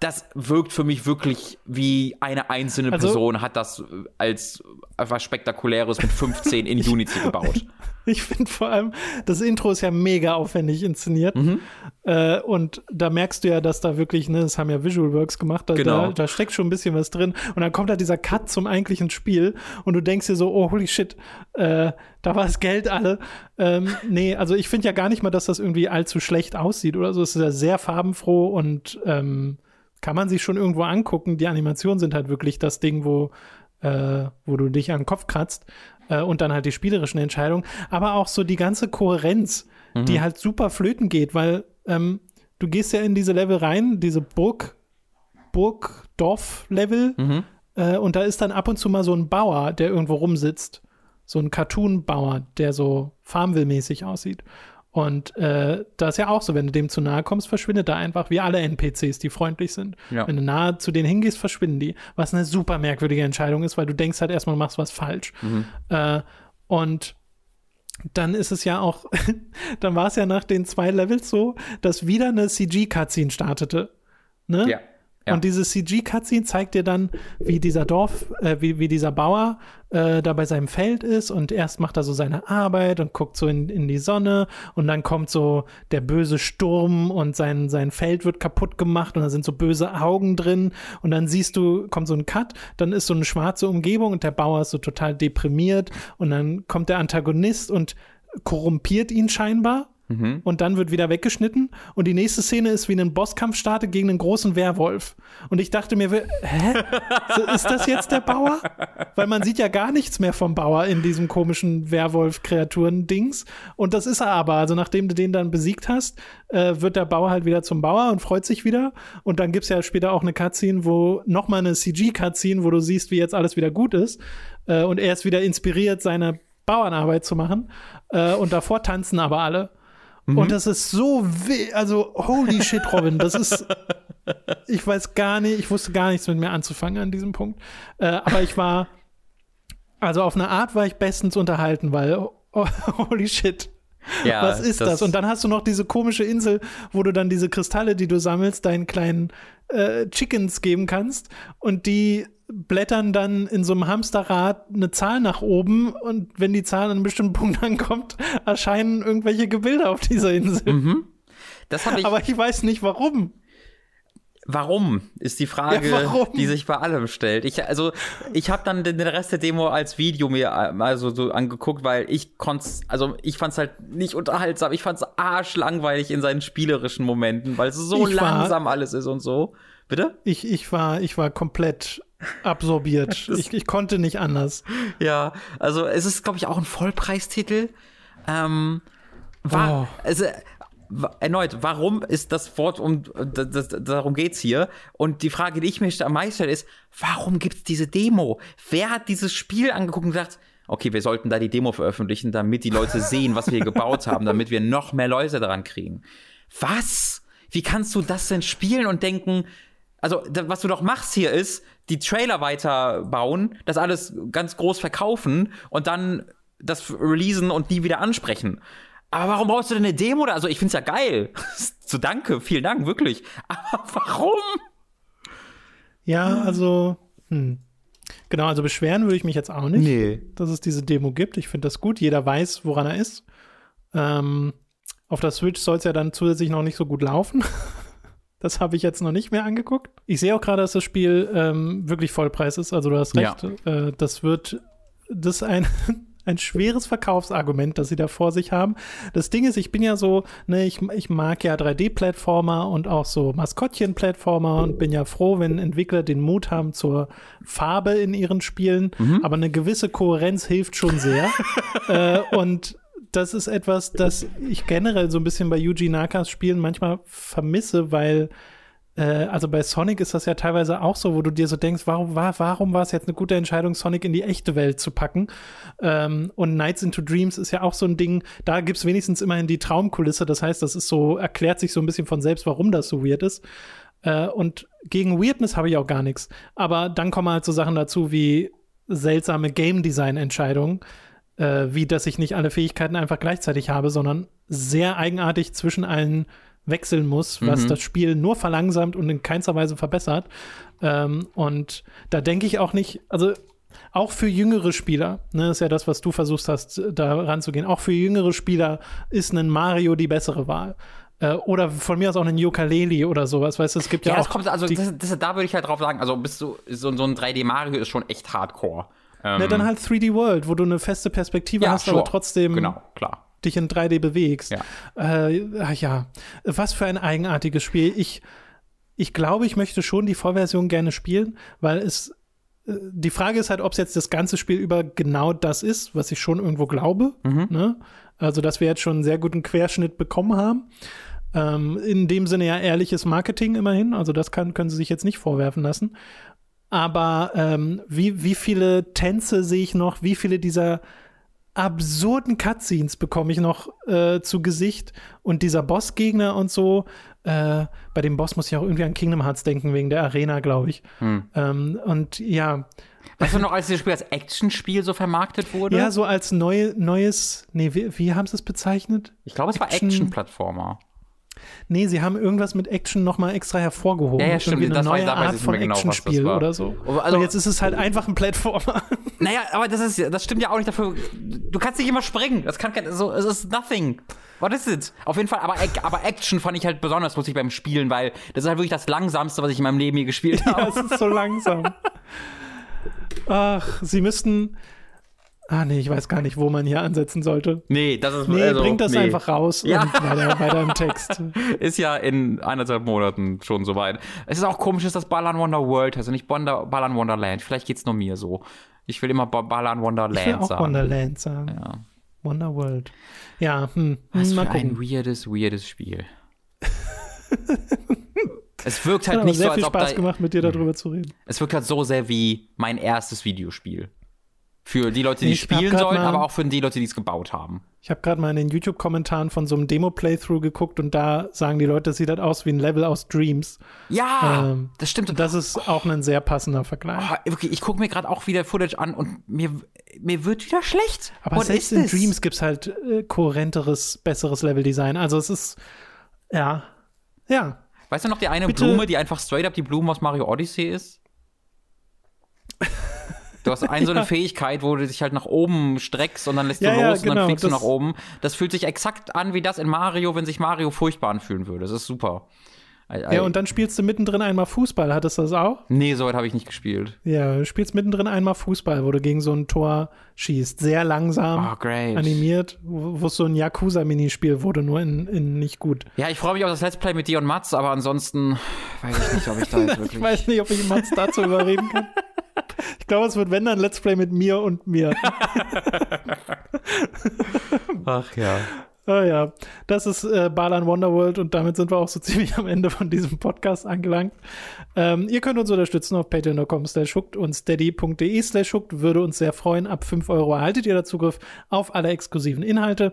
das wirkt für mich wirklich wie eine einzelne Also- Person hat das äh, als etwas Spektakuläres mit 15 in Unity gebaut. Ich finde vor allem, das Intro ist ja mega aufwendig inszeniert. Mhm. Äh, und da merkst du ja, dass da wirklich, ne, das haben ja Visualworks gemacht, da, Genau. da, da steckt schon ein bisschen was drin. Und dann kommt da dieser Cut zum eigentlichen Spiel und du denkst dir so, oh, holy shit, äh, da war das Geld alle. Ähm, nee, also ich finde ja gar nicht mal, dass das irgendwie allzu schlecht aussieht oder so. Es ist ja sehr farbenfroh und ähm, kann man sich schon irgendwo angucken. Die Animationen sind halt wirklich das Ding, wo, äh, wo du dich an den Kopf kratzt äh, und dann halt die spielerischen Entscheidungen, aber auch so die ganze Kohärenz, die halt super flöten geht, weil ähm, du gehst ja in diese Level rein, diese Burg, Burg-Dorf-Level äh, und da ist dann ab und zu mal so ein Bauer, der irgendwo rumsitzt. So ein Cartoon-Bauer, der so Farmville-mäßig aussieht. Und äh, das ist ja auch so, wenn du dem zu nahe kommst, verschwindet er einfach, wie alle NPCs, die freundlich sind. Ja. Wenn du nahe zu denen hingehst, verschwinden die. Was eine super merkwürdige Entscheidung ist, weil du denkst halt erstmal, du machst was falsch. Äh, und dann ist es ja auch, dann war es ja nach den zwei Levels so, dass wieder eine CG-Cutscene startete. Ne? Ja. Ja. Und diese CG-Cutscene zeigt dir dann, wie dieser Dorf, äh, wie, wie dieser Bauer äh, da bei seinem Feld ist und erst macht er so seine Arbeit und guckt so in, in die Sonne und dann kommt so der böse Sturm und sein, sein Feld wird kaputt gemacht und da sind so böse Augen drin und dann siehst du, kommt so ein Cut, dann ist so eine schwarze Umgebung und der Bauer ist so total deprimiert und dann kommt der Antagonist und korrumpiert ihn scheinbar und dann wird wieder weggeschnitten und die nächste Szene ist, wie ein Bosskampf startet gegen einen großen Werwolf. Und ich dachte mir, hä? So, ist das jetzt der Bauer? Weil man sieht ja gar nichts mehr vom Bauer in diesem komischen Werwolf-Kreaturen-Dings. Und das ist er aber. Also nachdem du den dann besiegt hast, äh, wird der Bauer halt wieder zum Bauer und freut sich wieder. Und dann gibt es ja später auch eine Cutscene, wo nochmal eine CG-Cutscene, wo du siehst, wie jetzt alles wieder gut ist. Äh, und er ist wieder inspiriert, seine Bauernarbeit zu machen. Äh, und davor tanzen aber alle. Und das ist so weh, also holy shit, Robin, das ist, ich weiß gar nicht, ich wusste gar nichts mit mir anzufangen an diesem Punkt. Äh, aber ich war, also auf eine Art war ich bestens unterhalten, weil oh, holy shit. Ja, Was ist das, Und dann hast du noch diese komische Insel, wo du dann diese Kristalle, die du sammelst, deinen kleinen äh, Chickens geben kannst. Und die blättern dann in so einem Hamsterrad eine Zahl nach oben. Und wenn die Zahl an einem bestimmten Punkt ankommt, erscheinen irgendwelche Gebilde auf dieser Insel. das habe ich. Aber ich weiß nicht warum. Warum ist die Frage, Ja, die sich bei allem stellt. Ich also ich habe dann den Rest der Demo als Video mir äh, mal so, angeguckt, weil ich konnte also ich fand's halt nicht unterhaltsam, ich fand's arschlangweilig in seinen spielerischen Momenten, weil es so Ich war- langsam alles ist und so. Bitte? Ich, ich, war, ich war komplett absorbiert. ich, ich konnte nicht anders. Ja, also es ist, glaube ich, auch ein Vollpreistitel. Ähm, war, Oh. also, erneut, warum ist das Wort, um das, das, darum geht's hier? Und die Frage, die ich mir am meisten stelle, ist, warum gibt's diese Demo? Wer hat dieses Spiel angeguckt und gesagt, okay, wir sollten da die Demo veröffentlichen, damit die Leute sehen, was wir hier gebaut haben, damit wir noch mehr Leute daran kriegen? Was? Wie kannst du das denn spielen und denken, also was du doch machst hier ist, die Trailer weiterbauen, das alles ganz groß verkaufen und dann das releasen und nie wieder ansprechen. Aber warum brauchst du denn eine Demo? da? Also ich find's ja geil. so danke, vielen Dank, wirklich. Aber warum? Ja, also, hm. Genau, also beschweren würde ich mich jetzt auch nicht, Nee. dass es diese Demo gibt. Ich finde das gut. Jeder weiß, woran er ist. Ähm, auf der Switch soll es ja dann zusätzlich noch nicht so gut laufen. Das habe ich jetzt noch nicht mehr angeguckt. Ich sehe auch gerade, dass das Spiel ähm, wirklich Vollpreis ist. Also du hast Ja. recht. Äh, das wird, das ist ein, ein schweres Verkaufsargument, das sie da vor sich haben. Das Ding ist, ich bin ja so, ne, ich, ich mag ja 3D-Plattformer und auch so Maskottchen-Plattformer und bin ja froh, wenn Entwickler den Mut haben zur Farbe in ihren Spielen. Aber eine gewisse Kohärenz hilft schon sehr. äh, und das ist etwas, das ich generell so ein bisschen bei Yuji Nakas Spielen manchmal vermisse, weil äh, also bei Sonic ist das ja teilweise auch so, wo du dir so denkst, warum war, warum war es jetzt eine gute Entscheidung, Sonic in die echte Welt zu packen? Ähm, und Nights into Dreams ist ja auch so ein Ding, da gibt es wenigstens immerhin die Traumkulisse. Das heißt, das ist so, erklärt sich so ein bisschen von selbst, warum das so weird ist. Äh, und gegen Weirdness habe ich auch gar nichts. Aber dann kommen halt so Sachen dazu wie seltsame Game Design-Entscheidungen, äh, wie dass ich nicht alle Fähigkeiten einfach gleichzeitig habe, sondern sehr eigenartig zwischen allen wechseln muss, was Mhm. das Spiel nur verlangsamt und in keinster Weise verbessert. Ähm, und da denke ich auch nicht, also auch für jüngere Spieler, ne, ist ja das, was du versucht hast, da ranzugehen, auch für jüngere Spieler ist ein Mario die bessere Wahl. Äh, oder von mir aus auch ein Ukulele oder sowas, weißt du, es gibt ja, Ja, auch das kommt, also das, das, da würde ich halt drauf sagen, also bist du, so, so ein 3D Mario ist schon echt hardcore. Ähm, ne, dann halt 3D World, wo du eine feste Perspektive ja, hast, sure. aber trotzdem Genau, klar. dich in 3D bewegst. Ja. Äh, ach ja, was für ein eigenartiges Spiel. Ich, ich glaube, ich möchte schon die Vollversion gerne spielen, weil es äh, die Frage ist halt, ob es jetzt das ganze Spiel über genau das ist, was ich schon irgendwo glaube. Mhm. Ne? Also, dass wir jetzt schon einen sehr guten Querschnitt bekommen haben. Ähm, in dem Sinne ja ehrliches Marketing immerhin. Also, das kann, können sie sich jetzt nicht vorwerfen lassen. Aber ähm, wie, wie viele Tänze sehe ich noch? Wie viele dieser absurden Cutscenes bekomme ich noch äh, zu Gesicht und dieser Bossgegner und so. Äh, bei dem Boss muss ich auch irgendwie an Kingdom Hearts denken, wegen der Arena, glaube ich. Hm. Ähm, und ja, Weißt du noch, als dieses Spiel als Actionspiel so vermarktet wurde? ja, so als neu, neues, nee, wie, wie haben sie es bezeichnet? ich glaube, es war Action- Action-Plattformer. Nee, sie haben irgendwas mit Action nochmal extra hervorgehoben. Ja, ja, stimmt, eine das neue da weiß Art von genau, Actionspiel war. oder so. Also- und jetzt ist es halt einfach ein Plattformer. Naja, aber das ist, das stimmt ja auch nicht dafür. Du kannst nicht immer springen. Das kann kein, so, es ist nothing. What is it? Auf jeden Fall, aber, aber Action fand ich halt besonders lustig beim Spielen, weil das ist halt wirklich das langsamste, was ich in meinem Leben je gespielt Ja, habe. es ist so langsam. Ach, sie müssten. Ah, nee, ich weiß gar nicht, wo man hier ansetzen sollte. Nee, das ist Nee, also, bringt das nee. einfach raus Ja. und weiter, weiter im Text. Ist ja in eineinhalb Monaten schon soweit. Es ist auch komisch, dass das Ballern Wonder World heißt und nicht Wonder, Ballern Wonderland. Vielleicht geht's nur mir so. Ich will immer Ba- Ballern Wonderland Ich will auch sagen. Wonderland sagen. Ja. Wonder World. Ja, hm, Was hm, mal für ein gucken. weirdes, weirdes Spiel. es wirkt Hat halt nicht so, als viel ob Spaß da, gemacht, mit dir darüber zu reden. Es wirkt halt so sehr wie mein erstes Videospiel. Für die Leute, die Ich spielen sollen, mal- aber auch für die Leute, die es gebaut haben. Ich habe gerade mal in den YouTube-Kommentaren von so einem Demo-Playthrough geguckt und da sagen die Leute, das sieht halt aus wie ein Level aus Dreams. Ja, Ähm, das stimmt. Das ist auch ein sehr passender Vergleich. Ah, wirklich, ich gucke mir gerade auch wieder Footage an und mir, mir wird wieder schlecht. Aber What selbst in? Dreams gibt es halt äh, kohärenteres, besseres Leveldesign. Also es ist, ja, ja. Weißt du noch die eine Bitte? Blume, die einfach straight up die Blume aus Mario Odyssey ist? Du hast eine so eine Fähigkeit, wo du dich halt nach oben streckst und dann lässt Ja, du ja, los und genau, dann fliegst du nach oben. Das fühlt sich exakt an wie das in Mario, wenn sich Mario furchtbar anfühlen würde. Das ist super. Ja, und dann spielst du mittendrin einmal Fußball. Hattest du das auch? nee, soweit habe ich nicht gespielt. Ja, du spielst mittendrin einmal Fußball, wo du gegen so ein Tor schießt. Sehr langsam, Oh, animiert, wo wo es so ein Yakuza-Minispiel wurde, nur in, in nicht gut. Ja, ich freue mich auf das Let's Play mit dir und Mats, aber ansonsten weiß ich nicht, ob ich da jetzt wirklich. Ich weiß nicht, ob ich Mats dazu überreden kann. glaube, es wird, wenn dann Let's Play mit mir und mir. Ach ja. Ah ja, das ist äh, Balan Wonderworld und damit sind wir auch so ziemlich am Ende von diesem Podcast angelangt. Ähm, ihr könnt uns unterstützen auf patreon.com slash hooked und steady.de slash hooked. Würde uns sehr freuen. Ab 5 Euro erhaltet ihr da Zugriff auf alle exklusiven Inhalte.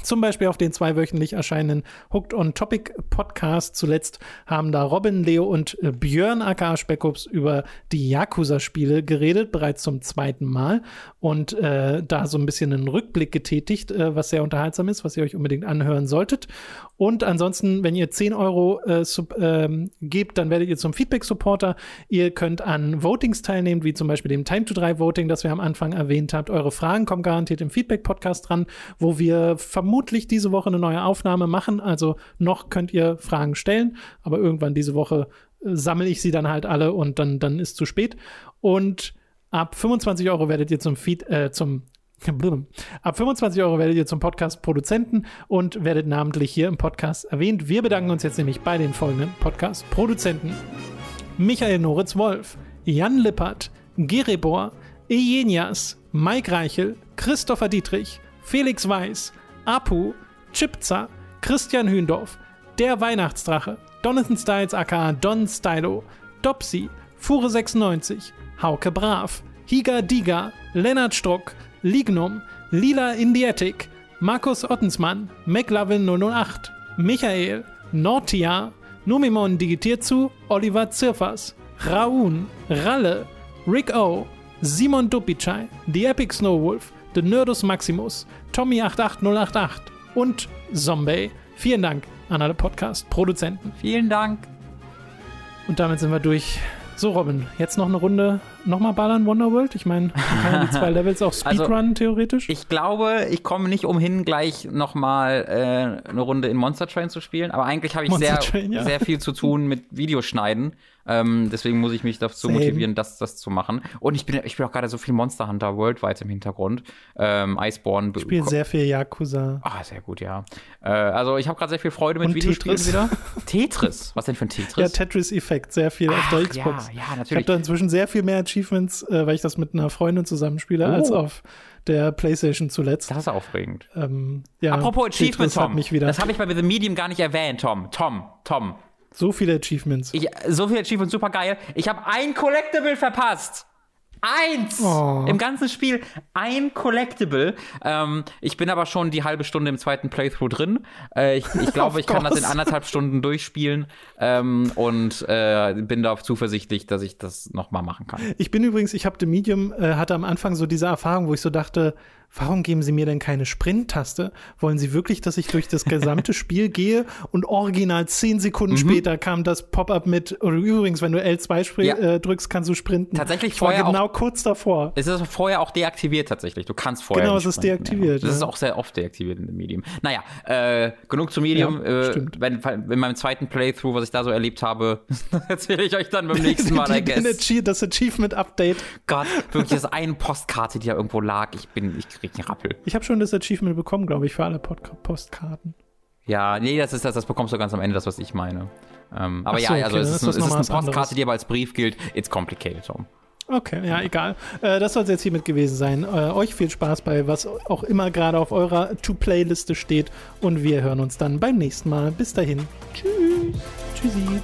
Zum Beispiel auf den zweiwöchentlich erscheinenden Hooked on Topic Podcast. Zuletzt haben da Robin, Leo und äh, Björn aka Speckups über die Yakuza-Spiele geredet, bereits zum zweiten Mal. Und äh, da so ein bisschen einen Rückblick getätigt, äh, was sehr unterhaltsam ist, was ihr euch unbedingt anhören solltet. Und ansonsten, wenn ihr 10 Euro äh, sub, ähm, gebt, dann werdet ihr zum Feedback-Supporter. Ihr könnt an Votings teilnehmen, wie zum Beispiel dem Time to 3 Voting, das wir am Anfang erwähnt habt. Eure Fragen kommen garantiert im Feedback-Podcast dran, wo wir vermutlich diese Woche eine neue Aufnahme machen. Also noch könnt ihr Fragen stellen, aber irgendwann diese Woche äh, sammle ich sie dann halt alle und dann, dann ist zu spät. Und ab 25 Euro werdet ihr zum Feed, äh, zum Ab 25 Euro werdet ihr zum Podcast-Produzenten und werdet namentlich hier im Podcast erwähnt. Wir bedanken uns jetzt nämlich bei den folgenden Podcast-Produzenten: Michael Noritz-Wolf, Jan Lippert, Gerebor, Ejenias, Mike Reichel, Christopher Dietrich, Felix Weiß, Apu, Chipza, Christian Hündorf, Der Weihnachtsdrache, Donathan Styles aka Don Stylo, Dopsy, Fure96, Hauke Brav, Higa Diga, Lennart Struck, Lignum, Lila Indietic, Markus Ottensmann, McLovin 008, Michael, Nortia, Numimon digitiert zu, Oliver Zirfers, Raun, Ralle, Rick O, Simon Dupicai, The Epic Snowwolf, The Nerdus Maximus, Tommy88088 und Zombie. Vielen Dank an alle Podcast-Produzenten. Vielen Dank. Und damit sind wir durch. So, Robin, jetzt noch eine Runde, nochmal ballern Wonderworld? Ich meine, die zwei Levels auch Speedrun Also, theoretisch. Ich glaube, ich komme nicht umhin, gleich nochmal äh, eine Runde in Monster Train zu spielen. Aber eigentlich habe ich Monster sehr, Train, ja. sehr viel zu tun mit Videoschneiden. Ähm, deswegen muss ich mich dazu Same. motivieren, das, das zu machen. Und ich bin, ich bin auch gerade so viel Monster Hunter worldwide im Hintergrund. Ähm, Iceborne. ich spiele sehr viel Yakuza. Ah, sehr gut, ja. Äh, also ich habe gerade sehr viel Freude mit Und Videospielen Tetris. wieder. Tetris? Was denn für ein Ja, Tetris? Tetris-Effekt, sehr viel auf der Ach, Xbox. Ja, ja, Ich habe natürlich. da inzwischen sehr viel mehr Achievements, äh, weil ich das mit einer Freundin zusammenspiele, als Oh. auf der PlayStation zuletzt. Das ist aufregend. Ähm, ja, Apropos Achievement, Tetris hat Tom. mich wieder Das habe ich bei The Medium gar nicht erwähnt, Tom. Tom, Tom. So viele Achievements. Ich, so viel Achievement, super geil. Ich habe ein Collectible verpasst. Eins! Oh. Im ganzen Spiel ein Collectible. Ähm, ich bin aber schon die halbe Stunde im zweiten Playthrough drin. Äh, ich ich glaube, ich kann das in anderthalb Stunden durchspielen ähm, und äh, bin da zuversichtlich, dass ich das nochmal machen kann. Ich bin übrigens, ich habe The Medium, äh, hatte am Anfang so diese Erfahrung, wo ich so dachte, warum geben sie mir denn keine Sprint-Taste? Wollen sie wirklich, dass ich durch das gesamte Spiel gehe und original zehn Mhm. Sekunden später kam das Pop-up mit, oder übrigens, wenn du L2 spr Ja. äh, drückst, kannst du sprinten. Tatsächlich ich war vorher auch- genau kurz davor. Es ist vorher auch deaktiviert tatsächlich. Du kannst vorher. Genau, es ist deaktiviert, Ja. Das ist auch sehr oft deaktiviert in dem Medium. Naja, äh, genug zum Medium. Ja, äh, stimmt. wenn, in meinem zweiten Playthrough, was ich da so erlebt habe, erzähle ich euch dann beim nächsten Mal, I guess. Das Achievement-Update. Gott, wirklich, das ist eine Postkarte, die da irgendwo lag. Ich bin, ich krieg einen Rappel. Ich habe schon das Achievement bekommen, glaube ich, für alle Pod Postkarten. Ja, nee, das ist das, das bekommst du ganz am Ende, das, was ich meine. Ähm, aber so, ja, also okay, es ist, ist es ist eine was anderes. Postkarte, die aber als Brief gilt. It's complicated, Tom. Okay, ja, egal. Äh, das soll es jetzt hiermit gewesen sein. Äh, euch viel Spaß bei was auch immer gerade auf eurer To-Play-Liste steht. Und wir hören uns dann beim nächsten Mal. Bis dahin. Tschüss. Tschüssi.